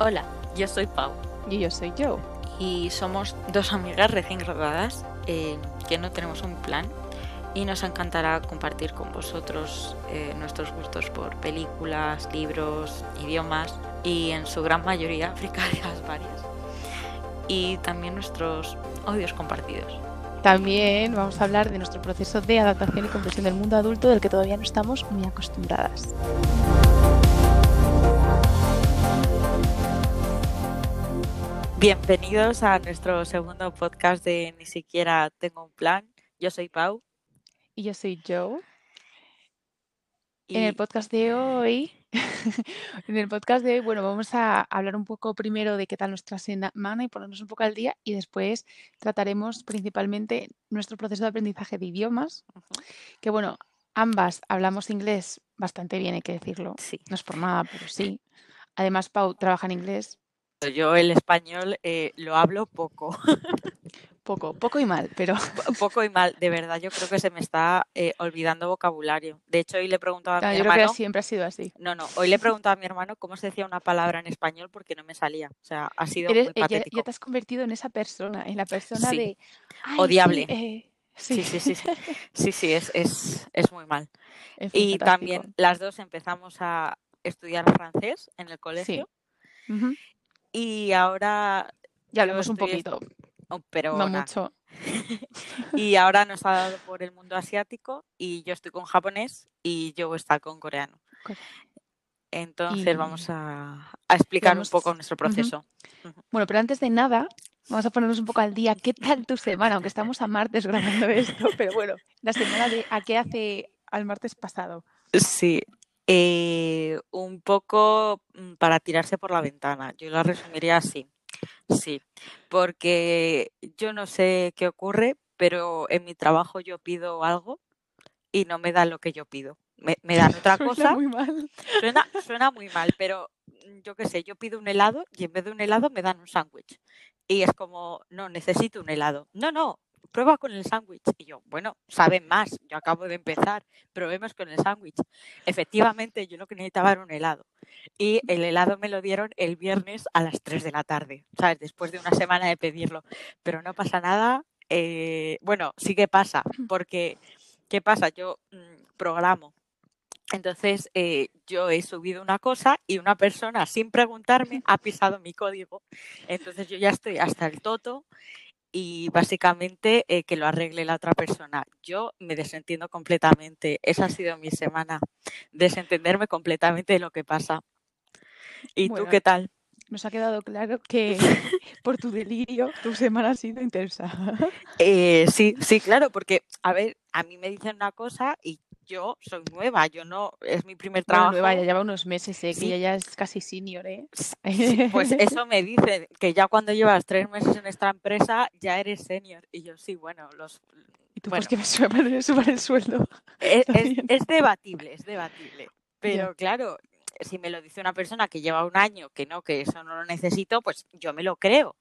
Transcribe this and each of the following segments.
Hola, yo soy Pau Y yo soy Joe. y somos dos amigas recién graduadas eh, que no tenemos un plan y nos encantará compartir con vosotros eh, nuestros gustos por películas, libros, idiomas y en su gran mayoría fricarias varias y también nuestros odios compartidos. También vamos a hablar de nuestro proceso de adaptación y comprensión del mundo adulto del que todavía no estamos muy acostumbradas. Bienvenidos a nuestro segundo podcast de Ni siquiera tengo un plan. Yo soy Pau. Y yo soy Joe. Y En el podcast de hoy, en el podcast de hoy, bueno, vamos a hablar un poco primero de qué tal nuestra semana y ponernos un poco al día y después trataremos principalmente nuestro proceso de aprendizaje de idiomas, que bueno, ambas hablamos inglés bastante bien, hay que decirlo. sí, No es por nada, pero sí. Además, Pau trabaja en inglés yo el español eh, lo hablo poco. poco, poco y mal, pero Po- poco y mal, de verdad, yo creo que se me está eh, olvidando vocabulario. De hecho, hoy le he preguntado a claro, mi yo creo que hermano, siempre ha sido así. no, no, hoy le he preguntado a mi hermano cómo se decía una palabra en español porque no me salía. O sea, ha sido Eres, muy eh, ya, patético. ya te has convertido en esa persona, en la persona Sí, de, ay, odiable. sí, eh, Sí, sí, sí, sí, sí, sí, sí, es, es, es muy mal. Y fantástico. también las dos empezamos a estudiar francés en el Sí. colegio Ujú. Y ahora Ya yo hablamos un poquito, oh, pero no nada. mucho. Y ahora nos ha dado por el mundo asiático y yo estoy con japonés y yo está con coreano. Co- Entonces vamos a, explicar un poco nuestro proceso. Bueno, pero antes de nada, vamos a ponernos un poco al día. ¿Qué tal tu semana? Aunque estamos a martes grabando esto, pero bueno, la semana de a qué hace al martes pasado. Sí, eh, un poco mm, para tirarse por la ventana. Yo la resumiría así. Sí, porque yo no sé qué ocurre, pero en mi trabajo yo pido algo y no me dan lo que yo pido. Me, me dan otra Suena cosa, muy mal. suena, suena muy mal, pero mm, yo qué sé, yo pido un helado y en vez de un helado me dan un sándwich. Y es como, no, necesito un helado. No, no, prueba con el sándwich. Y yo, bueno, saben más, yo acabo de empezar, probemos con el sándwich. Efectivamente, yo lo que necesitaba era un helado. Y el helado me lo dieron el viernes a las 3 de la tarde, ¿sabes? Después de una semana de pedirlo. Pero no pasa nada. eh, bueno, sí que pasa, porque, ¿qué pasa? Yo mm, programo. Entonces, eh, yo he subido una cosa y una persona, sin preguntarme, ha pisado mi código. Entonces, yo ya estoy hasta el toto y básicamente eh, que lo arregle la otra persona. Yo me desentiendo completamente. Esa ha sido mi semana, desentenderme completamente de lo que pasa. ¿Y tú Bueno, qué tal? nos ha quedado claro que por tu delirio tu semana ha sido intensa. Eh, sí, sí, claro, porque, a ver, a mí me dicen una cosa y yo soy nueva, yo no, es mi primer Bueno, nueva, ya trabajo. lleva unos meses, ¿eh? que Sí, ya, es casi senior, ¿eh? Sí, pues eso me dicen, que ya cuando llevas tres meses en esta empresa ya eres senior. Y yo, sí, bueno, los, Y tú, pues bueno, que me suban el, suban el sueldo. es, Está es, debatible, es debatible. Pero claro, si me lo dice una persona que lleva un año, que no, que eso no lo necesito, pues yo me lo creo.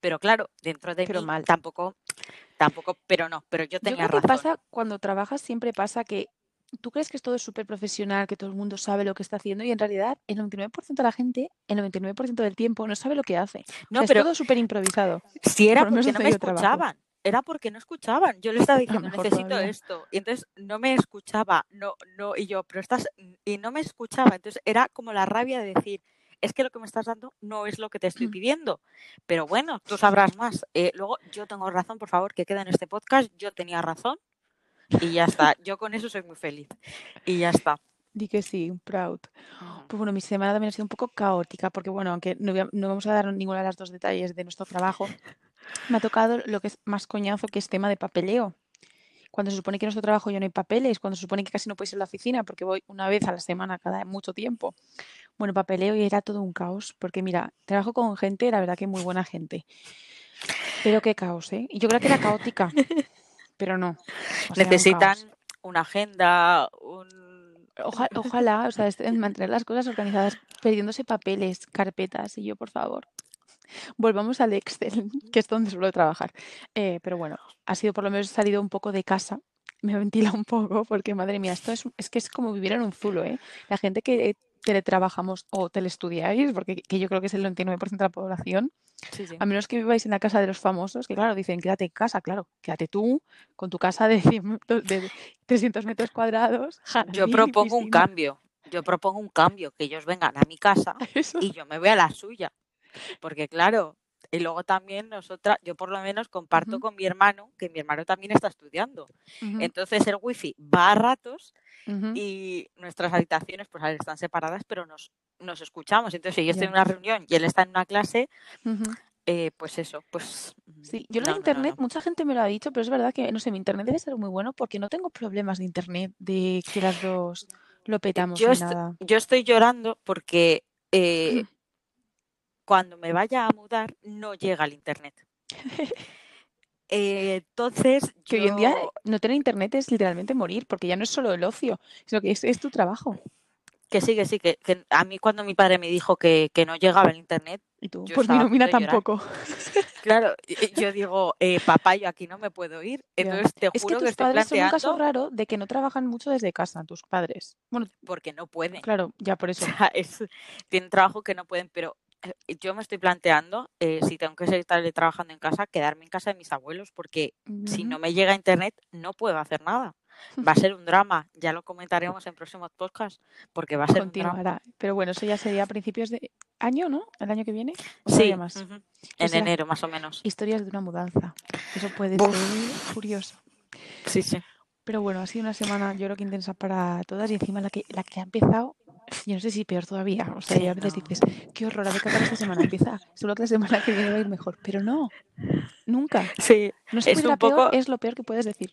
Pero claro, dentro de Pero mí mal. tampoco, tampoco, pero no, pero yo Yo tenía creo que razón. pasa cuando trabajas, siempre pasa que tú crees que todo es súper profesional, que todo el mundo sabe lo que está haciendo y en realidad el 99% de la gente, el 99% del tiempo no sabe lo que hace. O No, sea, es pero todo súper improvisado, si era por porque no me trabajo. escuchaban, era porque no escuchaban. Yo le estaba diciendo, necesito todavía. esto. Y entonces no me escuchaba, no, no, y yo, pero estás, y no me escuchaba. Entonces era como la rabia de decir, es que lo que me estás dando no es lo que te estoy pidiendo. Pero bueno, tú sabrás más. Eh, luego, yo tengo razón, por favor, que queda en este podcast. Yo tenía razón y ya está. Yo con eso soy muy feliz. Y ya está. Di que sí, proud. Pues bueno, mi semana también ha sido un poco caótica, porque bueno, aunque no, a- no vamos a dar ninguna de las dos detalles de nuestro trabajo, me ha tocado lo que es más coñazo, que es tema de papeleo. Cuando se supone que en nuestro trabajo ya no hay papeles, cuando se supone que casi no puedes ir a la oficina, porque voy una vez a la semana cada mucho tiempo. Bueno, papeleo y era todo un caos, porque mira, trabajo con gente, la verdad que muy buena gente, pero qué caos, ¿eh? Y yo creo que era caótica, pero no, o sea, era un Necesitan una agenda, un... Oja- ojalá, o sea, mantener las cosas organizadas, perdiéndose papeles, carpetas, y yo, por favor, volvamos al Excel, que es donde suelo trabajar. Eh, pero bueno, ha sido por lo menos salido un poco de casa me ventila un poco porque, madre mía, esto es, es que es como vivir en un zulo, ¿eh? La gente que teletrabajamos o telestudiáis, porque que yo creo que es el 99% de la población, Sí, sí. a menos que viváis en la casa de los famosos, que claro, dicen, quédate en casa, claro, quédate tú con tu casa de, 100 metros- de 300 metros cuadrados. Yo propongo un cambio. Yo propongo un cambio, que ellos vengan a mi casa Eso. y yo me voy a la suya. Porque claro, y luego también nosotras, yo por lo menos comparto con mi hermano, que mi hermano también está estudiando. Entonces el wifi va a ratos y nuestras habitaciones pues están separadas, pero nos, nos escuchamos. Entonces si yo estoy en una reunión y él está en una clase, eh, pues eso, pues... Sí, yo lo no, de no, no, internet, no. mucha gente me lo ha dicho, pero es verdad que, no sé, mi internet debe ser muy bueno porque no tengo problemas de internet, de que las dos lo petamos Yo, est- nada. yo estoy llorando porque eh, cuando me vaya a mudar no llega el internet. Eh, entonces, Que hoy en día yo- no tener internet es literalmente morir, porque ya no es solo el ocio, sino que es, es tu trabajo. que sí, que sí, que, que a mí cuando mi padre me dijo que, que no llegaba el internet, Y tú, Yo pues mi nómina tampoco. claro, yo digo, eh, papá, yo aquí no me puedo ir. Entonces te Es que juro que, tus estoy padres son un caso raro de que no trabajan mucho desde casa, tus padres. Bueno, porque no pueden. claro, ya por O eso. sea, es, tienen trabajo que no pueden, pero yo me estoy planteando, eh, si tengo que seguir trabajando en casa, quedarme en casa de mis abuelos, porque si no me llega internet no puedo hacer nada. Va a ser un drama, ya lo comentaremos en próximos podcasts, porque va a ser un drama. Continuará. Pero bueno, eso ya sería a principios de año, ¿no? ¿El año que viene? ¿O Sí, más? en enero más o menos. Historias de una mudanza. Eso puede Buf. ser curioso. Sí, sí. Pero bueno, ha sido una semana yo creo que intensa para todas y encima la que, la que ha empezado, yo no sé si peor todavía. O sea, Sí, y a veces no. dices, qué horror, a ver qué acaba esta semana. Empieza, seguro que la semana que viene va a ir mejor. Pero no, nunca. Sí, No Es a un poco- peor, es lo peor que puedes decir.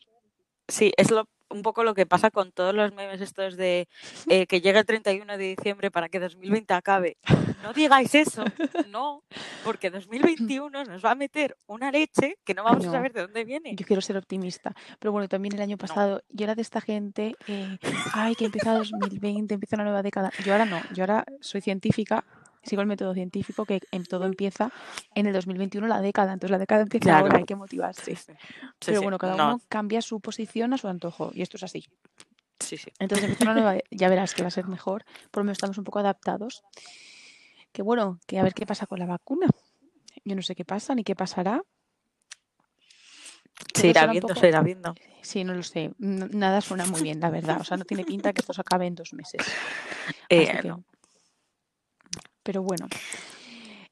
sí, es lo, un poco lo que pasa con todos los memes estos de eh, que llega el 31 de diciembre para que 2020 acabe. No digáis eso, no, porque 2021 nos va a meter una leche que no vamos no. a saber de dónde viene. Yo quiero ser optimista. Pero bueno, también el año pasado, yo era de esta gente, eh, ay, que empieza 2020, empieza una nueva década. Yo ahora no, yo ahora soy científica, sigo el método científico, que en todo empieza en el 2021 la década. Entonces la década empieza Claro. ahora, hay que motivarse. Sí, Pero sí, bueno, cada no, uno cambia su posición a su antojo y esto es así. sí, sí. Entonces una nueva, ya verás que va a ser mejor, por lo menos estamos un poco adaptados. Que bueno, que a ver qué pasa con la vacuna. Yo no sé qué pasa ni qué pasará. Se irá viendo, poco- se irá viendo. Sí, no lo sé. Nada suena muy bien, la verdad. O sea, no tiene pinta que esto se acabe en dos meses. Eh, que- no. Pero bueno.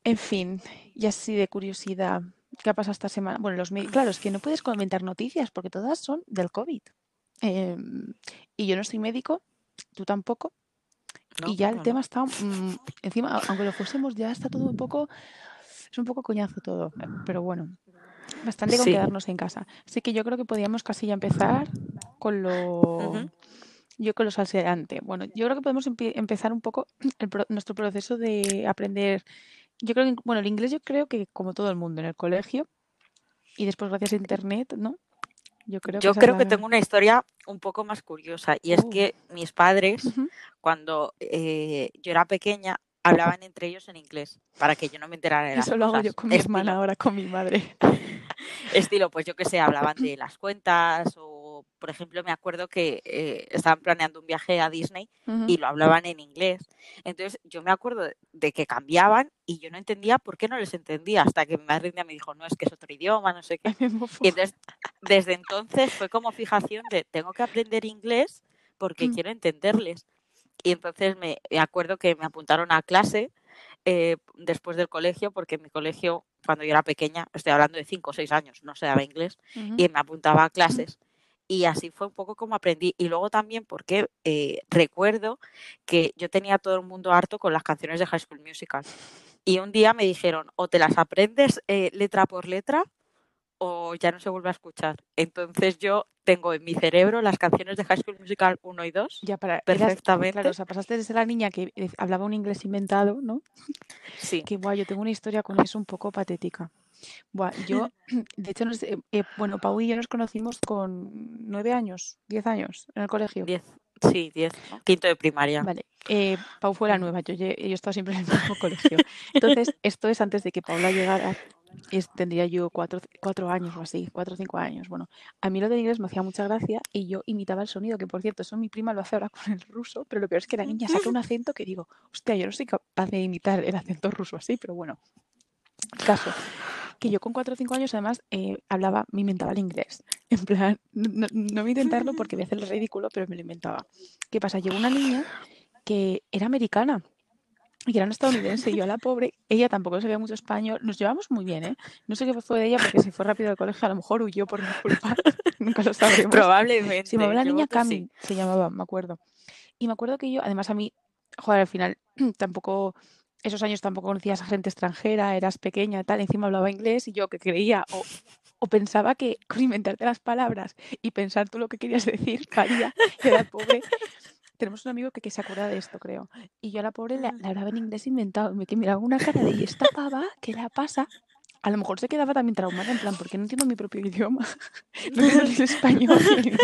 En fin, y así de curiosidad, ¿qué ha pasado esta semana? Bueno, los claro, es que no puedes comentar noticias porque todas son del COVID. Eh, y yo no soy médico, tú tampoco. No, y ya el no, tema no. está, mm, encima, aunque lo fuésemos, ya está todo un poco, es un poco coñazo todo. Pero bueno, bastante con Sí. quedarnos en casa. Así que yo creo que podíamos casi ya empezar con lo... Yo con lo salseante. Bueno, yo creo que podemos empezar un poco el pro- nuestro proceso de aprender. Yo creo que, bueno, el inglés yo creo que como todo el mundo en el colegio y después gracias a internet, ¿no? Yo creo que Yo es creo que tengo una historia un poco más curiosa y es Uh. que mis padres, cuando eh, yo era pequeña, hablaban entre ellos en inglés para que yo no me enterara de las Eso lo hago cosas. yo con mi hermana Estilo- ahora, con mi madre. Estilo, pues yo que sé, hablaban de las cuentas o, por ejemplo, me acuerdo que eh, estaban planeando un viaje a Disney y lo hablaban en inglés. Entonces yo me acuerdo de, que cambiaban y yo no entendía por qué no les entendía hasta que mi madre me dijo, no, es que es otro idioma, no sé qué. Y entonces, desde entonces fue como fijación de tengo que aprender inglés porque Mm. quiero entenderles. Y entonces me, me acuerdo que me apuntaron a clase eh, después del colegio, porque en mi colegio, cuando yo era pequeña, estoy hablando de 5 o 6 años, no se daba inglés, y me apuntaba a clases. Y así fue un poco como aprendí. Y luego también porque eh, recuerdo que yo tenía a todo el mundo harto con las canciones de High School Musical. Y un día me dijeron, o te las aprendes eh, letra por letra o ya no se vuelve a escuchar. Entonces yo tengo en mi cerebro las canciones de High School Musical 1 y 2 Ya para eras- perfectamente. claro, o sea, pasaste de ser la niña que eh, hablaba un inglés inventado, ¿no? Sí. Que guay, yo tengo una historia con eso un poco patética. Buah, yo, de hecho, no sé, eh, bueno, Pau y yo nos conocimos con nueve años, diez años en el colegio. 10. Sí, 10. ¿no? Quinto de primaria. Vale, eh, Pau fue la nueva, yo, yo he estado siempre en el mismo colegio. Entonces, esto es antes de que Paula llegara. Y tendría yo cuatro, cuatro años o así, cuatro o cinco años. Bueno, a mí lo de inglés me hacía mucha gracia y yo imitaba el sonido, que por cierto, eso mi prima lo hace ahora con el ruso, pero lo peor es que la niña saca un acento que digo, hostia, yo no soy capaz de imitar el acento ruso así, pero bueno. Caso, que yo con cuatro o cinco años además eh, hablaba, me inventaba el inglés. En plan, no, a intentarlo porque voy a hacer el ridículo, pero me lo inventaba. ¿Qué pasa? Llegó una niña que era americana que era una estadounidense. Y yo a la pobre, ella tampoco sabía mucho español. Nos llevamos muy bien, ¿eh? No sé qué fue de ella porque se fue rápido al colegio, a lo mejor huyó por mi culpa. Nunca lo sabremos. Probablemente. Se llamaba la niña voto sí. Cami, se llamaba, me acuerdo. Y me acuerdo que yo, además a mí, joder, al final tampoco, esos años tampoco conocías a gente extranjera, eras pequeña tal, encima hablaba inglés y yo que creía o, o pensaba que con inventarte las palabras y pensar tú lo que querías decir, valía, y a la pobre, tenemos un amigo que, que se acuerda de esto, creo, y yo a la pobre le, le hablaba en inglés inventado, me que miraba una cara de, ¿y esta pava qué la pasa? A lo mejor se quedaba también traumada, en plan, porque no entiendo mi propio idioma, no entiendo el español el inglés.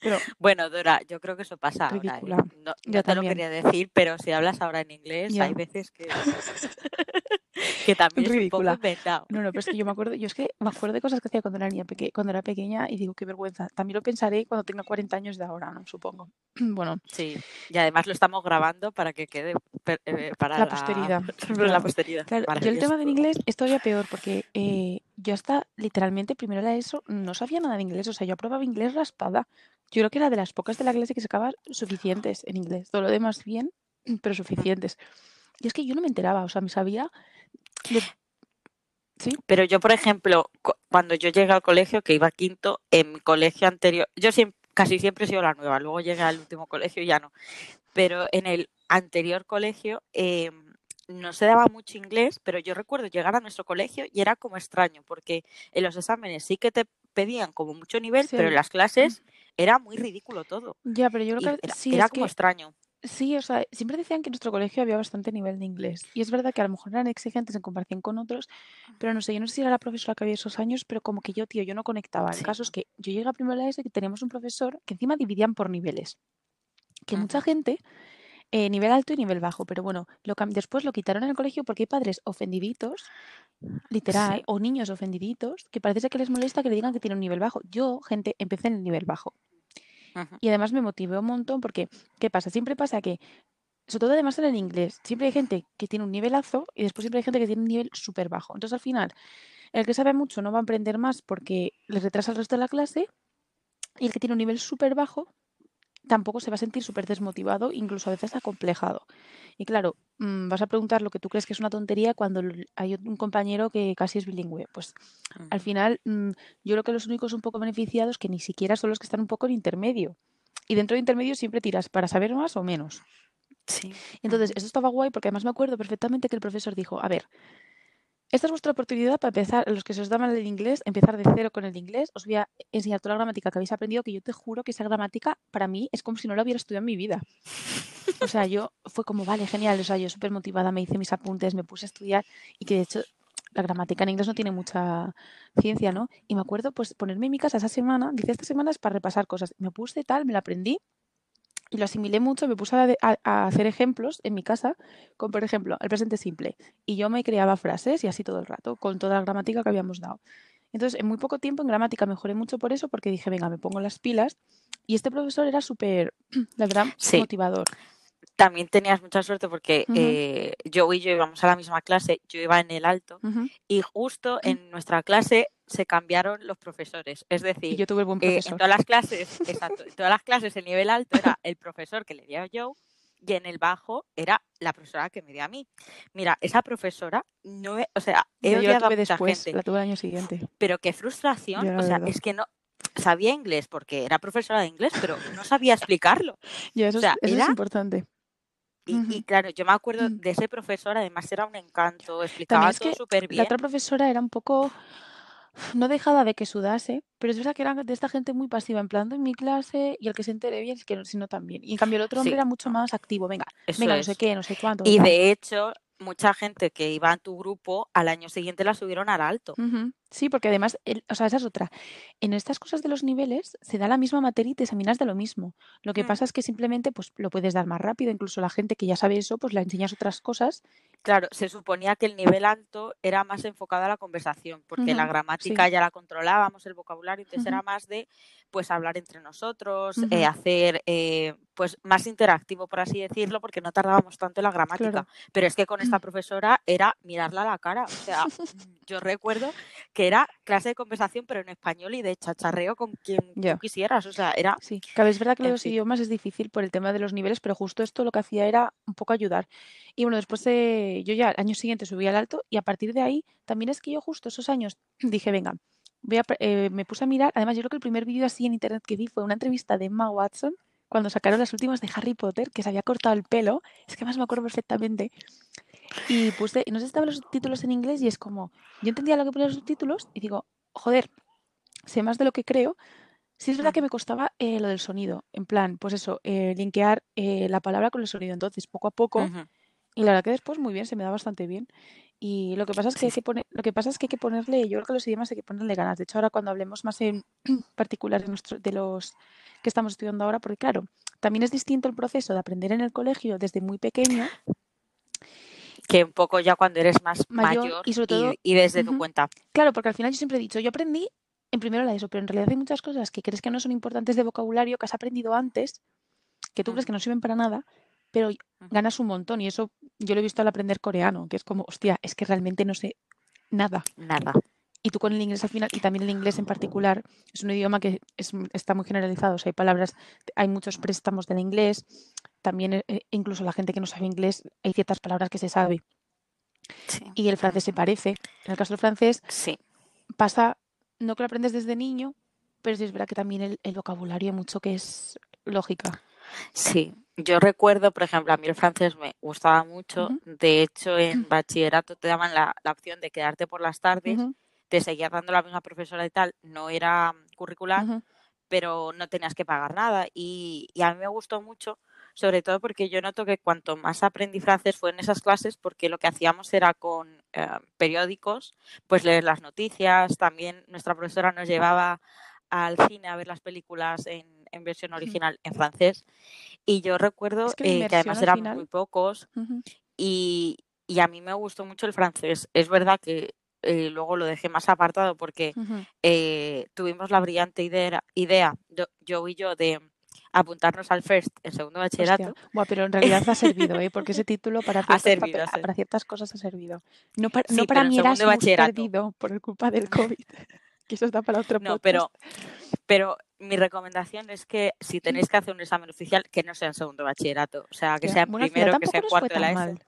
Pero Bueno, Dora, yo creo que eso pasa ahora. ¿eh? Ridícula. No, Ya no te lo quería decir, pero si hablas ahora en inglés, Ya. hay veces que, que también es un Ridícula. poco inventado. No, no, pero es que yo me acuerdo, yo es que me acuerdo de cosas que hacía cuando era niña, peque- cuando era pequeña y digo, qué vergüenza. También lo pensaré cuando tenga 40 años de ahora, ¿no? Supongo. Bueno, Sí, y además lo estamos grabando para que quede per- eh, para La la, posteridad, claro. la posteridad. claro, yo el tema del inglés es todavía peor porque eh, yo hasta literalmente primero de eso no sabía nada de inglés, o sea, yo aprobaba inglés raspada. Yo creo que era de las pocas de la clase que sacaba suficientes en inglés, todo lo demás bien, pero suficientes. Y es que yo no me enteraba, o sea, me sabía... Sí, Pero yo, por ejemplo, cu- cuando yo llegué al colegio, que iba a quinto, en mi colegio anterior, yo siempre, casi siempre he sido la nueva, luego llegué al último colegio y ya no. Pero en el anterior colegio eh, no se daba mucho inglés, pero yo recuerdo llegar a nuestro colegio y era como extraño, porque en los exámenes sí que te pedían como mucho nivel, Sí. pero en las clases era muy ridículo todo. ya, pero yo creo que era sí, era es como que extraño. Sí, o sea, siempre decían que en nuestro colegio había bastante nivel de inglés. Y es verdad que a lo mejor eran exigentes en comparación con otros, pero no sé, yo no sé si era la profesora que había esos años, pero como que yo, tío, yo no conectaba. El Sí. caso es que yo llegué a primero la ESO y teníamos un profesor que encima dividían por niveles. Que mucha gente, eh, nivel alto y nivel bajo, pero bueno, lo después lo quitaron en el colegio porque hay padres ofendiditos, literal, Sí. o niños ofendiditos, que parece que les molesta que le digan que tiene un nivel bajo. Yo, gente, empecé en el nivel bajo. Y además me motivé un montón porque, ¿qué pasa? Siempre pasa que, sobre todo además en el inglés, siempre hay gente que tiene un nivelazo y después siempre hay gente que tiene un nivel súper bajo. Entonces al final, el que sabe mucho no va a aprender más porque le retrasa el resto de la clase y el que tiene un nivel súper bajo tampoco se va a sentir súper desmotivado, incluso a veces acomplejado. Y claro, mm, vas a preguntar lo que tú crees que es una tontería cuando hay un compañero que casi es bilingüe. Pues al final, mm, yo creo que los únicos un poco beneficiados que ni siquiera son los que están un poco en intermedio. Y dentro de intermedio siempre tiras para saber más o menos. Sí. Entonces, esto estaba guay porque además me acuerdo perfectamente que el profesor dijo, a ver, esta es vuestra oportunidad para empezar, los que se os da el inglés, empezar de cero con el inglés, os voy a enseñar toda la gramática que habéis aprendido, que yo te juro que esa gramática para mí es como si no la hubiera estudiado en mi vida. O sea, yo fue como, vale, genial, o sea, yo súper motivada, me hice mis apuntes, me puse a estudiar y que de hecho la gramática en inglés no tiene mucha ciencia, ¿no? Y me acuerdo pues ponerme en mi casa esa semana, dice, esta semana es para repasar cosas. Me puse tal, me la aprendí y lo asimilé mucho, me puse a, a hacer ejemplos en mi casa, con por ejemplo el presente simple. Y yo me creaba frases y así todo el rato, con toda la gramática que habíamos dado. Entonces, en muy poco tiempo en gramática mejoré mucho por eso, porque dije, venga, me pongo las pilas. Y este profesor era súper, la verdad, Sí. motivador. También tenías mucha suerte porque Ujú. eh, yo y yo íbamos a la misma clase, yo iba en el alto y justo en nuestra clase se cambiaron los profesores. Es decir, yo tuve el buen eh, en profesor. todas las clases, exacto, en todas las clases el nivel alto era el profesor que le dio a Joe y en el bajo era la profesora que me dio a mí. Mira, esa profesora no he- o sea, he Yo la a después, gente, la tuve el año siguiente. pero qué frustración, o sea, verdad. es que no sabía inglés porque era profesora de inglés, pero no sabía explicarlo. Eso, O sea, es, importante. Y, claro, yo me acuerdo Mm. de ese profesor, además era un encanto, explicaba es todo súper la bien. otra profesora era un poco, no dejada de que sudase, pero es verdad que era de esta gente muy pasiva, en plan, en mi clase y el que se entere bien, el que si no también. Y en cambio el otro hombre Sí, era mucho más activo, venga, eso venga, no sé qué, no sé cuánto, Y tal. de hecho, mucha gente que iba en tu grupo al año siguiente la subieron al alto. Sí, porque además, el- o sea, esa es otra. En estas cosas de los niveles se da la misma materia y te examinas de lo mismo. Lo que Mm. pasa es que simplemente pues lo puedes dar más rápido. Incluso la gente que ya sabe eso, pues la enseñas otras cosas. Claro, se suponía que el nivel alto era más enfocado a la conversación, porque la gramática sí. ya la controlábamos, el vocabulario, entonces era más de pues hablar entre nosotros, eh, hacer eh, pues más interactivo, por así decirlo, porque no tardábamos tanto en la gramática. claro. Pero es que con esta profesora era mirarla a la cara. O sea, yo recuerdo que era clase de conversación, pero en español y de chacharreo con quien tú quisieras. O sea, era, Sí, que es verdad que los fin. idiomas es difícil por el tema de los niveles, pero justo esto lo que hacía era un poco ayudar. Y bueno, después de, yo ya al año siguiente subí al alto y a partir de ahí también es que yo justo esos años dije, venga, voy a, pre- eh, me puse a mirar, además yo creo que el primer vídeo así en internet que vi fue una entrevista de Emma Watson cuando sacaron las últimas de Harry Potter, que se había cortado el pelo, es que más me acuerdo perfectamente, y puse, no sé si estaban los subtítulos en inglés y es como, yo entendía lo que ponían los subtítulos y digo, joder, sé más de lo que creo. Sí es verdad que me costaba eh, lo del sonido, en plan, pues eso, eh, linkear eh, la palabra con el sonido. Entonces, poco a poco, ujú. y la verdad que después muy bien, se me da bastante bien. Y lo que pasa es que hay que poner, lo que pasa es que hay que ponerle, yo creo que los idiomas hay que ponerle ganas. De hecho, ahora cuando hablemos más en particular de, nuestro- de los que estamos estudiando ahora, porque claro, también es distinto el proceso de aprender en el colegio desde muy pequeño, Que un poco ya cuando eres más mayor mayor y sobre todo, y, y desde tu cuenta. Claro, porque al final yo siempre he dicho, yo aprendí en primero la ESO, pero en realidad hay muchas cosas que crees que no son importantes de vocabulario que has aprendido antes, que tú crees Ujú, que no sirven para nada, pero ganas un montón. Y eso yo lo he visto al aprender coreano, que es como, hostia, es que realmente no sé nada. Nada. Y tú con el inglés al final, y también el inglés en particular, es un idioma que es, está muy generalizado. O sea, hay palabras, hay muchos préstamos del inglés. También, eh, incluso la gente que no sabe inglés, hay ciertas palabras que se sabe. Sí. Y el francés se parece. En el caso del francés, Sí. pasa, no que lo aprendes desde niño, pero sí es verdad que también el, el vocabulario mucho que es lógica. Sí. Yo recuerdo, por ejemplo, a mí el francés me gustaba mucho. De hecho, en bachillerato te daban la, la opción de quedarte por las tardes. Te seguía dando la misma profesora y tal. No era mm, curricular, pero no tenías que pagar nada. Y, y a mí me gustó mucho, sobre todo porque yo noto que cuanto más aprendí francés fue en esas clases, porque lo que hacíamos era con eh, periódicos, pues leer las noticias. También nuestra profesora nos llevaba al cine a ver las películas en, en versión original en francés. Y yo recuerdo Es que eh, que además éramos muy pocos y, y a mí me gustó mucho el francés. Es verdad que eh, luego lo dejé más apartado porque eh, tuvimos la brillante idea, idea yo, yo y yo, de apuntarnos al FIRST en segundo bachillerato. buah, pero en realidad ha servido, ¿eh? Porque ese título para Ha ciertos, servido, para ciertas cosas ha servido. No, pa- no Sí, para en mi segundo Erasmus bachillerato. perdido por culpa del COVID, que eso está para otro No, podcast. pero, pero mi recomendación es que si tenéis que hacer un examen oficial, que no sea en segundo bachillerato. O sea, que sea en bueno, primero, que sea en cuarto de la ESO.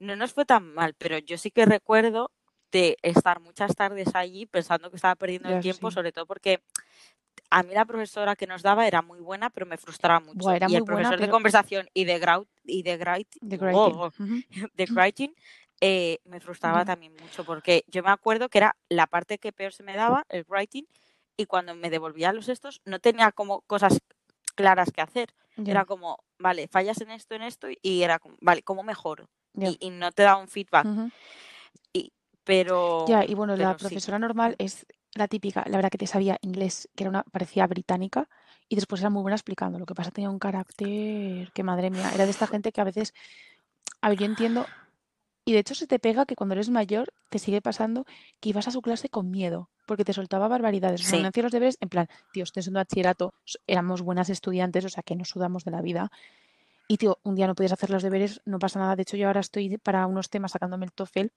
No nos fue tan mal, pero yo sí que recuerdo de estar muchas tardes allí pensando que estaba perdiendo el tiempo, sí. sobre todo porque a mí la profesora que nos daba era muy buena, pero me frustraba mucho. era Y muy el buena, profesor de pero conversación y de grau y de de grading. oh, de writing eh, me frustraba también mucho porque yo me acuerdo que era la parte que peor se me daba, el writing, y cuando me devolvía los estos no tenía como cosas claras que hacer. Era como, vale, fallas en esto, en esto, y era como, vale, ¿cómo mejoro? ya. Y, y no te da un feedback. Y, pero, Ya, y bueno, la sí. profesora normal es la típica, la verdad que te sabía inglés, que era una, parecía británica, y después era muy buena explicando. Lo que pasa tenía un carácter que, madre mía, era de esta gente que a veces, a ver, yo entiendo, y de hecho se te pega que cuando eres mayor te sigue pasando que ibas a su clase con miedo, porque te soltaba barbaridades. Sí. no hacía los deberes, en plan, tío, estoy en bachillerato, éramos buenas estudiantes, o sea, que nos sudamos de la vida. Y, tío, un día no puedes hacer los deberes, no pasa nada. De hecho, yo ahora estoy para unos temas sacándome el TOEFL,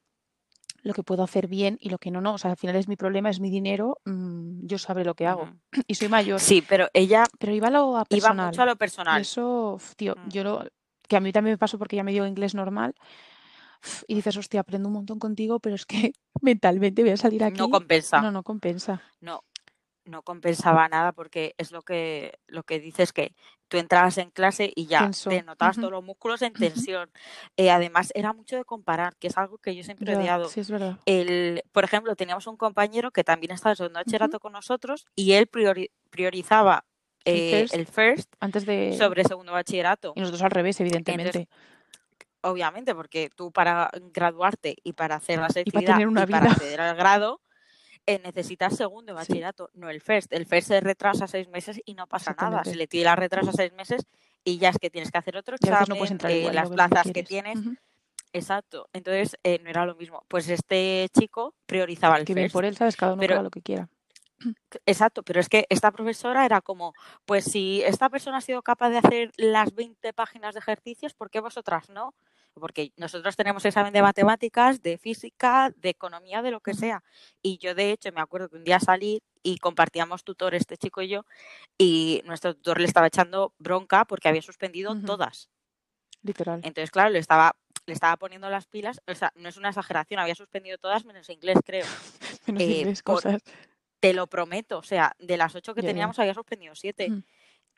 lo que puedo hacer bien y lo que no, no. O sea, al final es mi problema, es mi dinero, mm, yo sabré lo que hago. Y soy mayor, Sí, pero ella pero iba a lo a iba personal. mucho a lo Y personal. eso, tío, Mm. yo lo, que a mí también me pasó porque ya me dio inglés normal. Y dices, hostia, aprendo un montón contigo, pero es que mentalmente voy a salir No aquí. compensa. No, no compensa. No, no compensaba nada porque es lo que, lo que dices que tú entrabas en clase y ya Tenso. te notabas todos los músculos en tensión. Eh, además, era mucho de comparar, que es algo que yo siempre he odiado. sí, es verdad. El, por ejemplo, teníamos un compañero que también estaba en segundo bachillerato con nosotros y él priori- priorizaba El eh, first, el first antes de... sobre segundo bachillerato. Y nosotros al revés, Entonces, evidentemente. obviamente, porque tú para graduarte y para hacer la Y para selectividad tener una y para acceder al grado eh, necesitas segundo de bachillerato, no el first. El first se retrasa seis meses y no pasa nada. Se le tira retrasa seis meses y ya es que tienes que hacer otro examen, no eh, las plazas que, tienes. Exacto. Entonces eh, no era lo mismo. Pues este chico priorizaba el que first. por él, sabes, cada uno pero, lo que quiera. Exacto, pero es que esta profesora era como, pues si esta persona ha sido capaz de hacer las 20 páginas de ejercicios, ¿por qué vosotras no? Porque nosotros tenemos examen de matemáticas, de física, de economía, de lo que sea. Y yo, de hecho, me acuerdo que un día salí y compartíamos tutor, este chico y yo, y nuestro tutor le estaba echando bronca porque había suspendido todas. Literal. Entonces, claro, le estaba le estaba poniendo las pilas, o sea, no es una exageración, había suspendido todas menos inglés, creo. menos eh, inglés, cosas. Te lo prometo, o sea, de las ocho que teníamos había suspendido siete.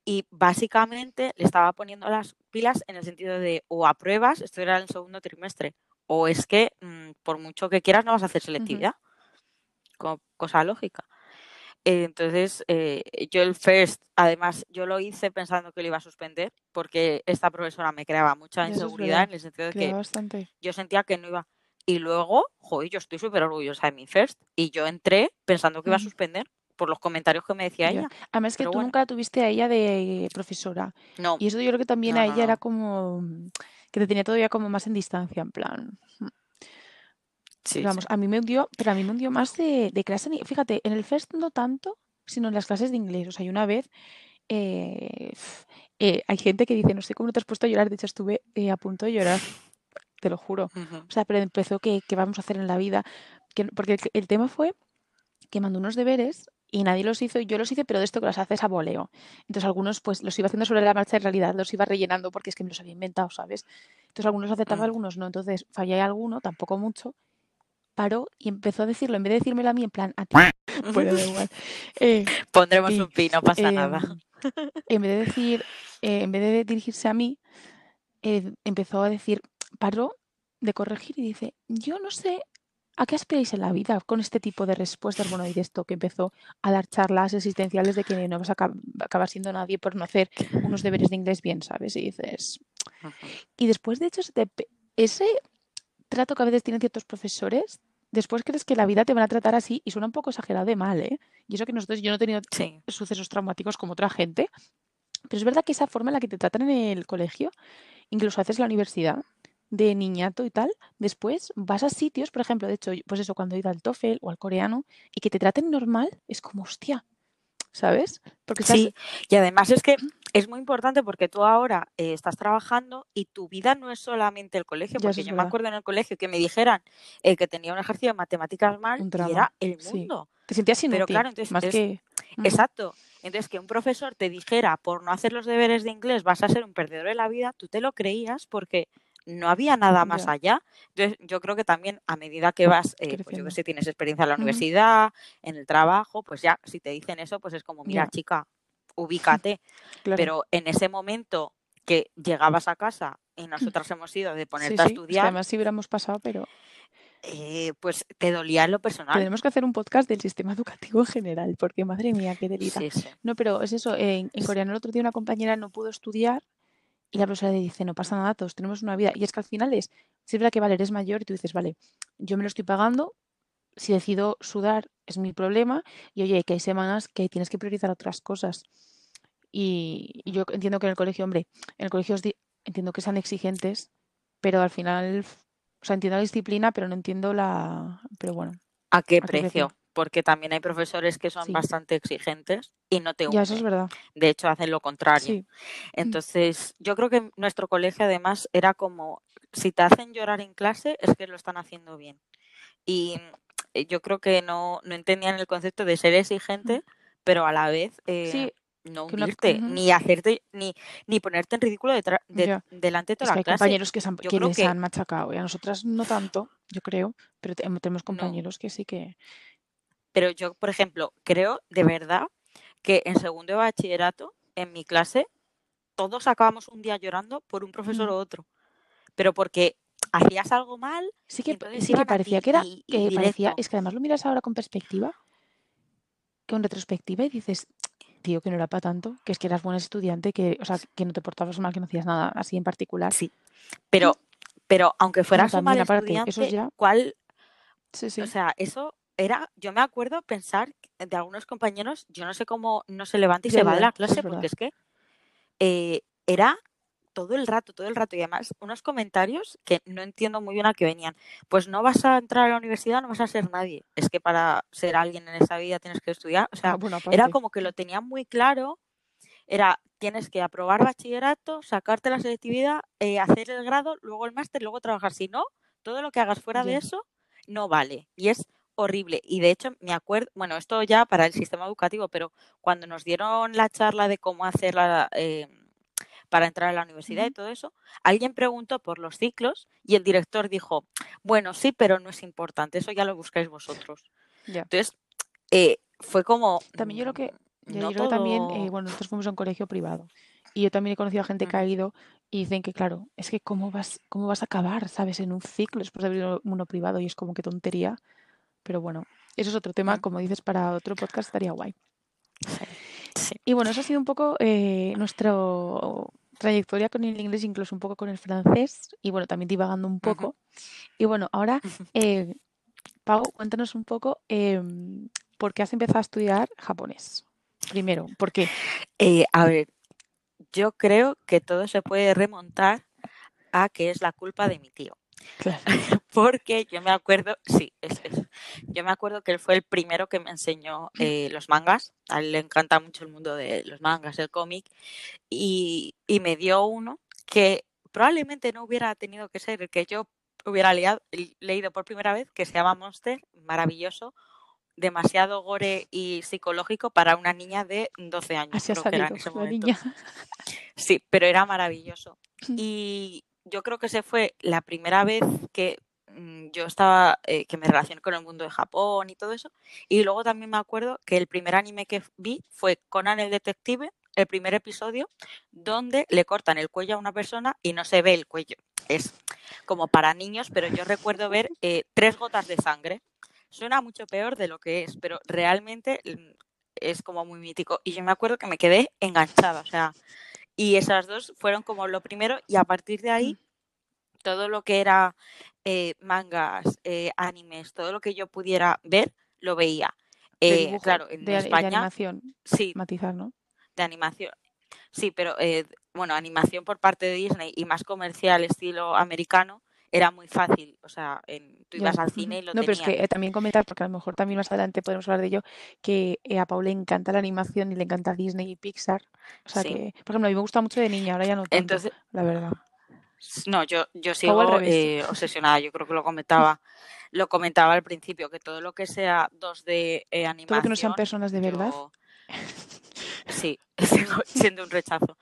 Y básicamente le estaba poniendo las pilas en el sentido de o apruebas, esto era el segundo trimestre, o es que mm, por mucho que quieras no vas a hacer selectividad. cosa lógica. Entonces, eh, yo el first, además, yo lo hice pensando que lo iba a suspender, porque esta profesora me creaba mucha inseguridad en el sentido de que yo sentía que no iba. Y luego, joder, yo estoy súper orgullosa de mi first. Y yo entré pensando que iba a suspender por los comentarios que me decía ella. Además que tú nunca la tuviste a ella de profesora. No. Y eso yo creo que también a ella era como que te tenía todavía como más en distancia, en plan. Mm. Sí, vamos, a mí me hundió, pero a mí me hundió más de, clase. Fíjate, en el first no tanto, sino en las clases de inglés. O sea, hay una vez eh, eh, hay gente que dice, no sé cómo no te has puesto a llorar, de hecho estuve eh, a punto de llorar, te lo juro. O sea, pero empezó que, vamos a hacer en la vida. Que, porque el, tema fue que mandó unos deberes y nadie los hizo, y yo los hice, pero de esto que los haces a voleo. Entonces algunos pues los iba haciendo sobre la marcha en realidad, los iba rellenando porque es que me los había inventado, ¿sabes? Entonces algunos aceptaba, mm. algunos no. Entonces fallé alguno, tampoco mucho, paró y empezó a decirlo, en vez de decírmelo a mí, en plan, a ti. Bueno, da igual. Eh, Pondremos un pi, no pasa nada. Em, en vez de decir, eh, en vez de dirigirse a mí, eh, empezó a decir, paró de corregir y dice, yo no sé a qué aspiráis en la vida con este tipo de respuestas. Bueno, y de esto que empezó a dar charlas existenciales de que no vas a acabar siendo nadie por no hacer unos deberes de inglés bien, ¿sabes? Y dices... Y después, de hecho, ese trato que a veces tienen ciertos profesores, después crees que la vida te van a tratar así y suena un poco exagerado de mal, ¿eh? Y eso que nosotros, yo no he tenido sucesos traumáticos como otra gente, pero es verdad que esa forma en la que te tratan en el colegio, incluso haces la universidad, de niñato y tal, después vas a sitios, por ejemplo, de hecho, pues eso, cuando he ido al TOEFL o al coreano, y que te traten normal, es como, hostia, ¿sabes? Porque Sí, y además es que es muy importante porque tú ahora eh, estás trabajando y tu vida no es solamente el colegio, porque yo me acuerdo en el colegio que me dijeran eh, que tenía un ejercicio de matemáticas mal y era el mundo. Te sentías inútil, Pero claro, entonces, más que... Exacto. Entonces, que un profesor te dijera por no hacer los deberes de inglés vas a ser un perdedor de la vida, tú te lo creías porque no había nada más allá. Entonces, yo creo que también a medida que vas, eh, pues yo que sé, tienes experiencia en la universidad, en el trabajo, pues ya, si te dicen eso, pues es como, mira, chica, ubícate. Pero en ese momento que llegabas a casa y nosotras hemos ido de ponerte a estudiar. además, si hubiéramos pasado, pero. Eh, pues te dolía en lo personal. Tenemos que hacer un podcast del sistema educativo en general, porque madre mía, qué delita. No, pero es eso, en, en coreano el otro día una compañera no pudo estudiar y la profesora le dice, no pasa nada, todos tenemos una vida. Y es que al final es, si es verdad que vale, eres mayor y tú dices, vale, yo me lo estoy pagando, si decido sudar es mi problema y oye, que hay semanas que tienes que priorizar otras cosas. Y, yo entiendo que en el colegio, hombre, en el colegio entiendo que sean exigentes, pero al final, o sea, entiendo la disciplina, pero no entiendo la... Pero bueno. ¿A qué, precio? Porque también hay profesores que son bastante exigentes y no te Ya, eso es verdad. De hecho, hacen lo contrario. Mm. Entonces, yo creo que nuestro colegio además era como, si te hacen llorar en clase, es que lo están haciendo bien. Y eh, yo creo que no, no entendían el concepto de ser exigente, pero a la vez eh, no hundirte, ni hacerte, ni, ni ponerte en ridículo de, delante de toda la hay clase. compañeros que, que les han machacado y a nosotras no tanto, yo creo, pero tenemos compañeros que sí que... Pero yo, por ejemplo, creo de verdad que en segundo de bachillerato, en mi clase, todos acabamos un día llorando por un profesor o otro. Pero porque hacías algo mal. Sí que, sí que parecía que era. que parecía, es que además lo miras ahora con perspectiva, con retrospectiva y dices, tío, que no era para tanto, que es que eras buen estudiante, que, o sea, que no te portabas mal, que no hacías nada así en particular. Sí. Pero, pero aunque fueras un mal estudiante, eso ya... ¿cuál? Sí, sí. O sea, eso era, yo me acuerdo pensar de algunos compañeros, yo no sé cómo no se levanta y se va de la es clase, porque es que eh, era todo el rato, todo el rato, y además unos comentarios que no entiendo muy bien a qué venían. Pues no vas a entrar a la universidad, no vas a ser nadie. Es que para ser alguien en esta vida tienes que estudiar. O sea, Ah, era como que lo tenían muy claro. Era, tienes que aprobar bachillerato, sacarte la selectividad, eh, hacer el grado, luego el máster, luego trabajar. Si no, todo lo que hagas fuera de eso no vale. Y es horrible. Y de hecho, me acuerdo, bueno, esto ya para el sistema educativo, pero cuando nos dieron la charla de cómo hacer la, eh, para entrar a la universidad y todo eso, alguien preguntó por los ciclos y el director dijo, bueno, sí, pero no es importante, eso ya lo buscáis vosotros. Entonces, eh, fue como... También yo lo que, mm, no yo creo que también, eh, bueno, nosotros fuimos a un colegio privado y yo también he conocido a gente que ha ido y dicen que, claro, es que cómo vas, cómo vas a acabar, ¿sabes? En un ciclo después de abrir uno privado y es como que tontería, pero bueno, eso es otro tema, como dices, para otro podcast estaría guay. sí, sí. Y bueno, eso ha sido un poco eh, nuestra trayectoria con el inglés, incluso un poco con el francés y bueno, también divagando un poco. Y bueno, ahora, eh, Pau, cuéntanos un poco em, por qué has empezado a estudiar japonés. Primero, ¿por qué? Eh, a ver, yo creo que todo se puede remontar a que es la culpa de mi tío. Claro. Porque yo me acuerdo, sí, es, es. Yo me acuerdo que él fue el primero que me enseñó eh, los mangas. A él le encanta mucho el mundo de los mangas, el cómic. Y, y me dio uno que probablemente no hubiera tenido que ser el que yo hubiera leado- leído por primera vez, que se llama Monster, maravilloso, demasiado gore y psicológico para una niña de 12 años, Así creo que era en ese momento. niña. Sí, pero era maravilloso. Y yo creo que ese fue la primera vez que yo estaba, eh, que me relacioné con el mundo de Japón y todo eso. Y luego también me acuerdo que el primer anime que vi fue Conan el Detective, el primer episodio, donde le cortan el cuello a una persona y no se ve el cuello. Es como para niños, pero yo recuerdo ver eh, tres gotas de sangre. Suena mucho peor de lo que es, pero realmente mm, es como muy mítico. Y yo me acuerdo que me quedé enganchada, o sea, y esas dos fueron como lo primero y a partir de ahí Mm. todo lo que era eh, mangas, eh, animes, todo lo que yo pudiera ver, lo veía. De Eh, dibujo, claro, en de, de España, animación, sí, matizar, ¿no? de animación. Sí, pero eh, bueno, animación por parte de Disney y más comercial, estilo americano, era muy fácil. O sea, en- tú ibas al cine y lo No, pero es que eh, también comentar, porque a lo mejor también más adelante podemos hablar de ello, que eh, a Paul le encanta la animación y le encanta Disney y Pixar. O sea Sí. que, por ejemplo, a mí me gusta mucho de niña, ahora ya no tanto, Entonces, la verdad. No, yo, yo sigo eh, obsesionada. Yo creo que lo comentaba, lo comentaba al principio, que todo lo que sea 2D eh, Todo lo que no sean animación, personas de verdad. yo sí, sigo siendo un rechazo.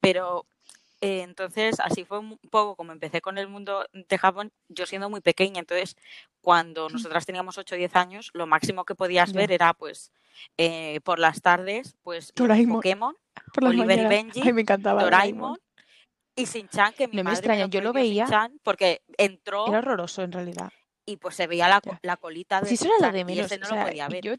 Pero eh, entonces así fue un poco como empecé con el mundo de Japón, yo siendo muy pequeña. Entonces, cuando nosotras teníamos 8 o 10 años, lo máximo que podías ver era pues eh, por las tardes, pues Doraemon. Pokémon, Por Oliver y. Benji, Ay, me encantaba Doraemon. Doraemon y Shin-Chan, que mi No me madre me extraña, yo lo veía, Shin-Chan porque entró era horroroso en realidad. y pues se veía la, la colita de Si eso era lo Shin-Chan de y menos, ese o no lo sea, podía ver. yo,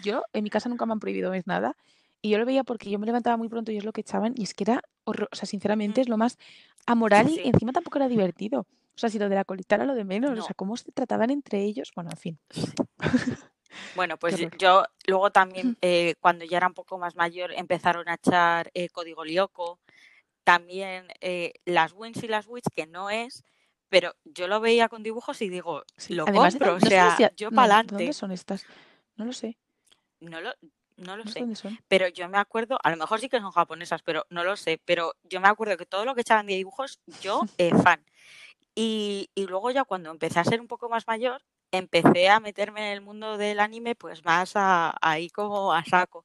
yo en mi casa nunca me han prohibido ver nada y yo lo veía porque yo me levantaba muy pronto y es lo que echaban y es que era, horror- o sea, sinceramente Mm, es lo más amoral y Sí, encima tampoco era divertido. O sea, si lo de la colita era lo de menos, o no. sea, cómo se trataban entre ellos, bueno, en fin, sí. Bueno, pues yo- luego también, eh, cuando ya era un poco más mayor, empezaron a echar eh, Código Lyoko, también eh, las Wins y las Wits, que no es, pero yo lo veía con dibujos y digo, lo además de compro, o no sé sea, si a- yo no, para ¿de dónde adelante. son estas? No lo sé, No lo, no lo sé sé. dónde son. Pero yo me acuerdo, a lo mejor sí que son japonesas, pero no lo sé. Pero yo me acuerdo que todo lo que echaban de dibujos, yo, eh, fan. Y, y luego ya cuando empecé a ser un poco más mayor, empecé a meterme en el mundo del anime, pues más a- ahí como a saco.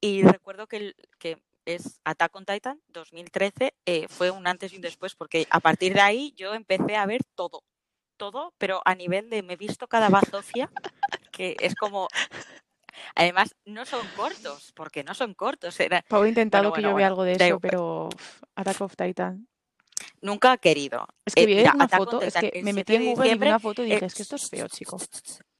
Y recuerdo que, que es Attack on Titan 2013, eh, fue un antes y un después, porque a partir de ahí yo empecé a ver todo, todo, pero a nivel de me he visto cada bazofia, que es como, además no son cortos, porque no son cortos, era, Pau he intentado bueno, que bueno, yo vea bueno, algo de eso, pero Attack of Titan. nunca he querido. Es que Eh, vi una foto, es que me metí 7 en Google y vi una foto y eh, dije, es que esto es feo, chico.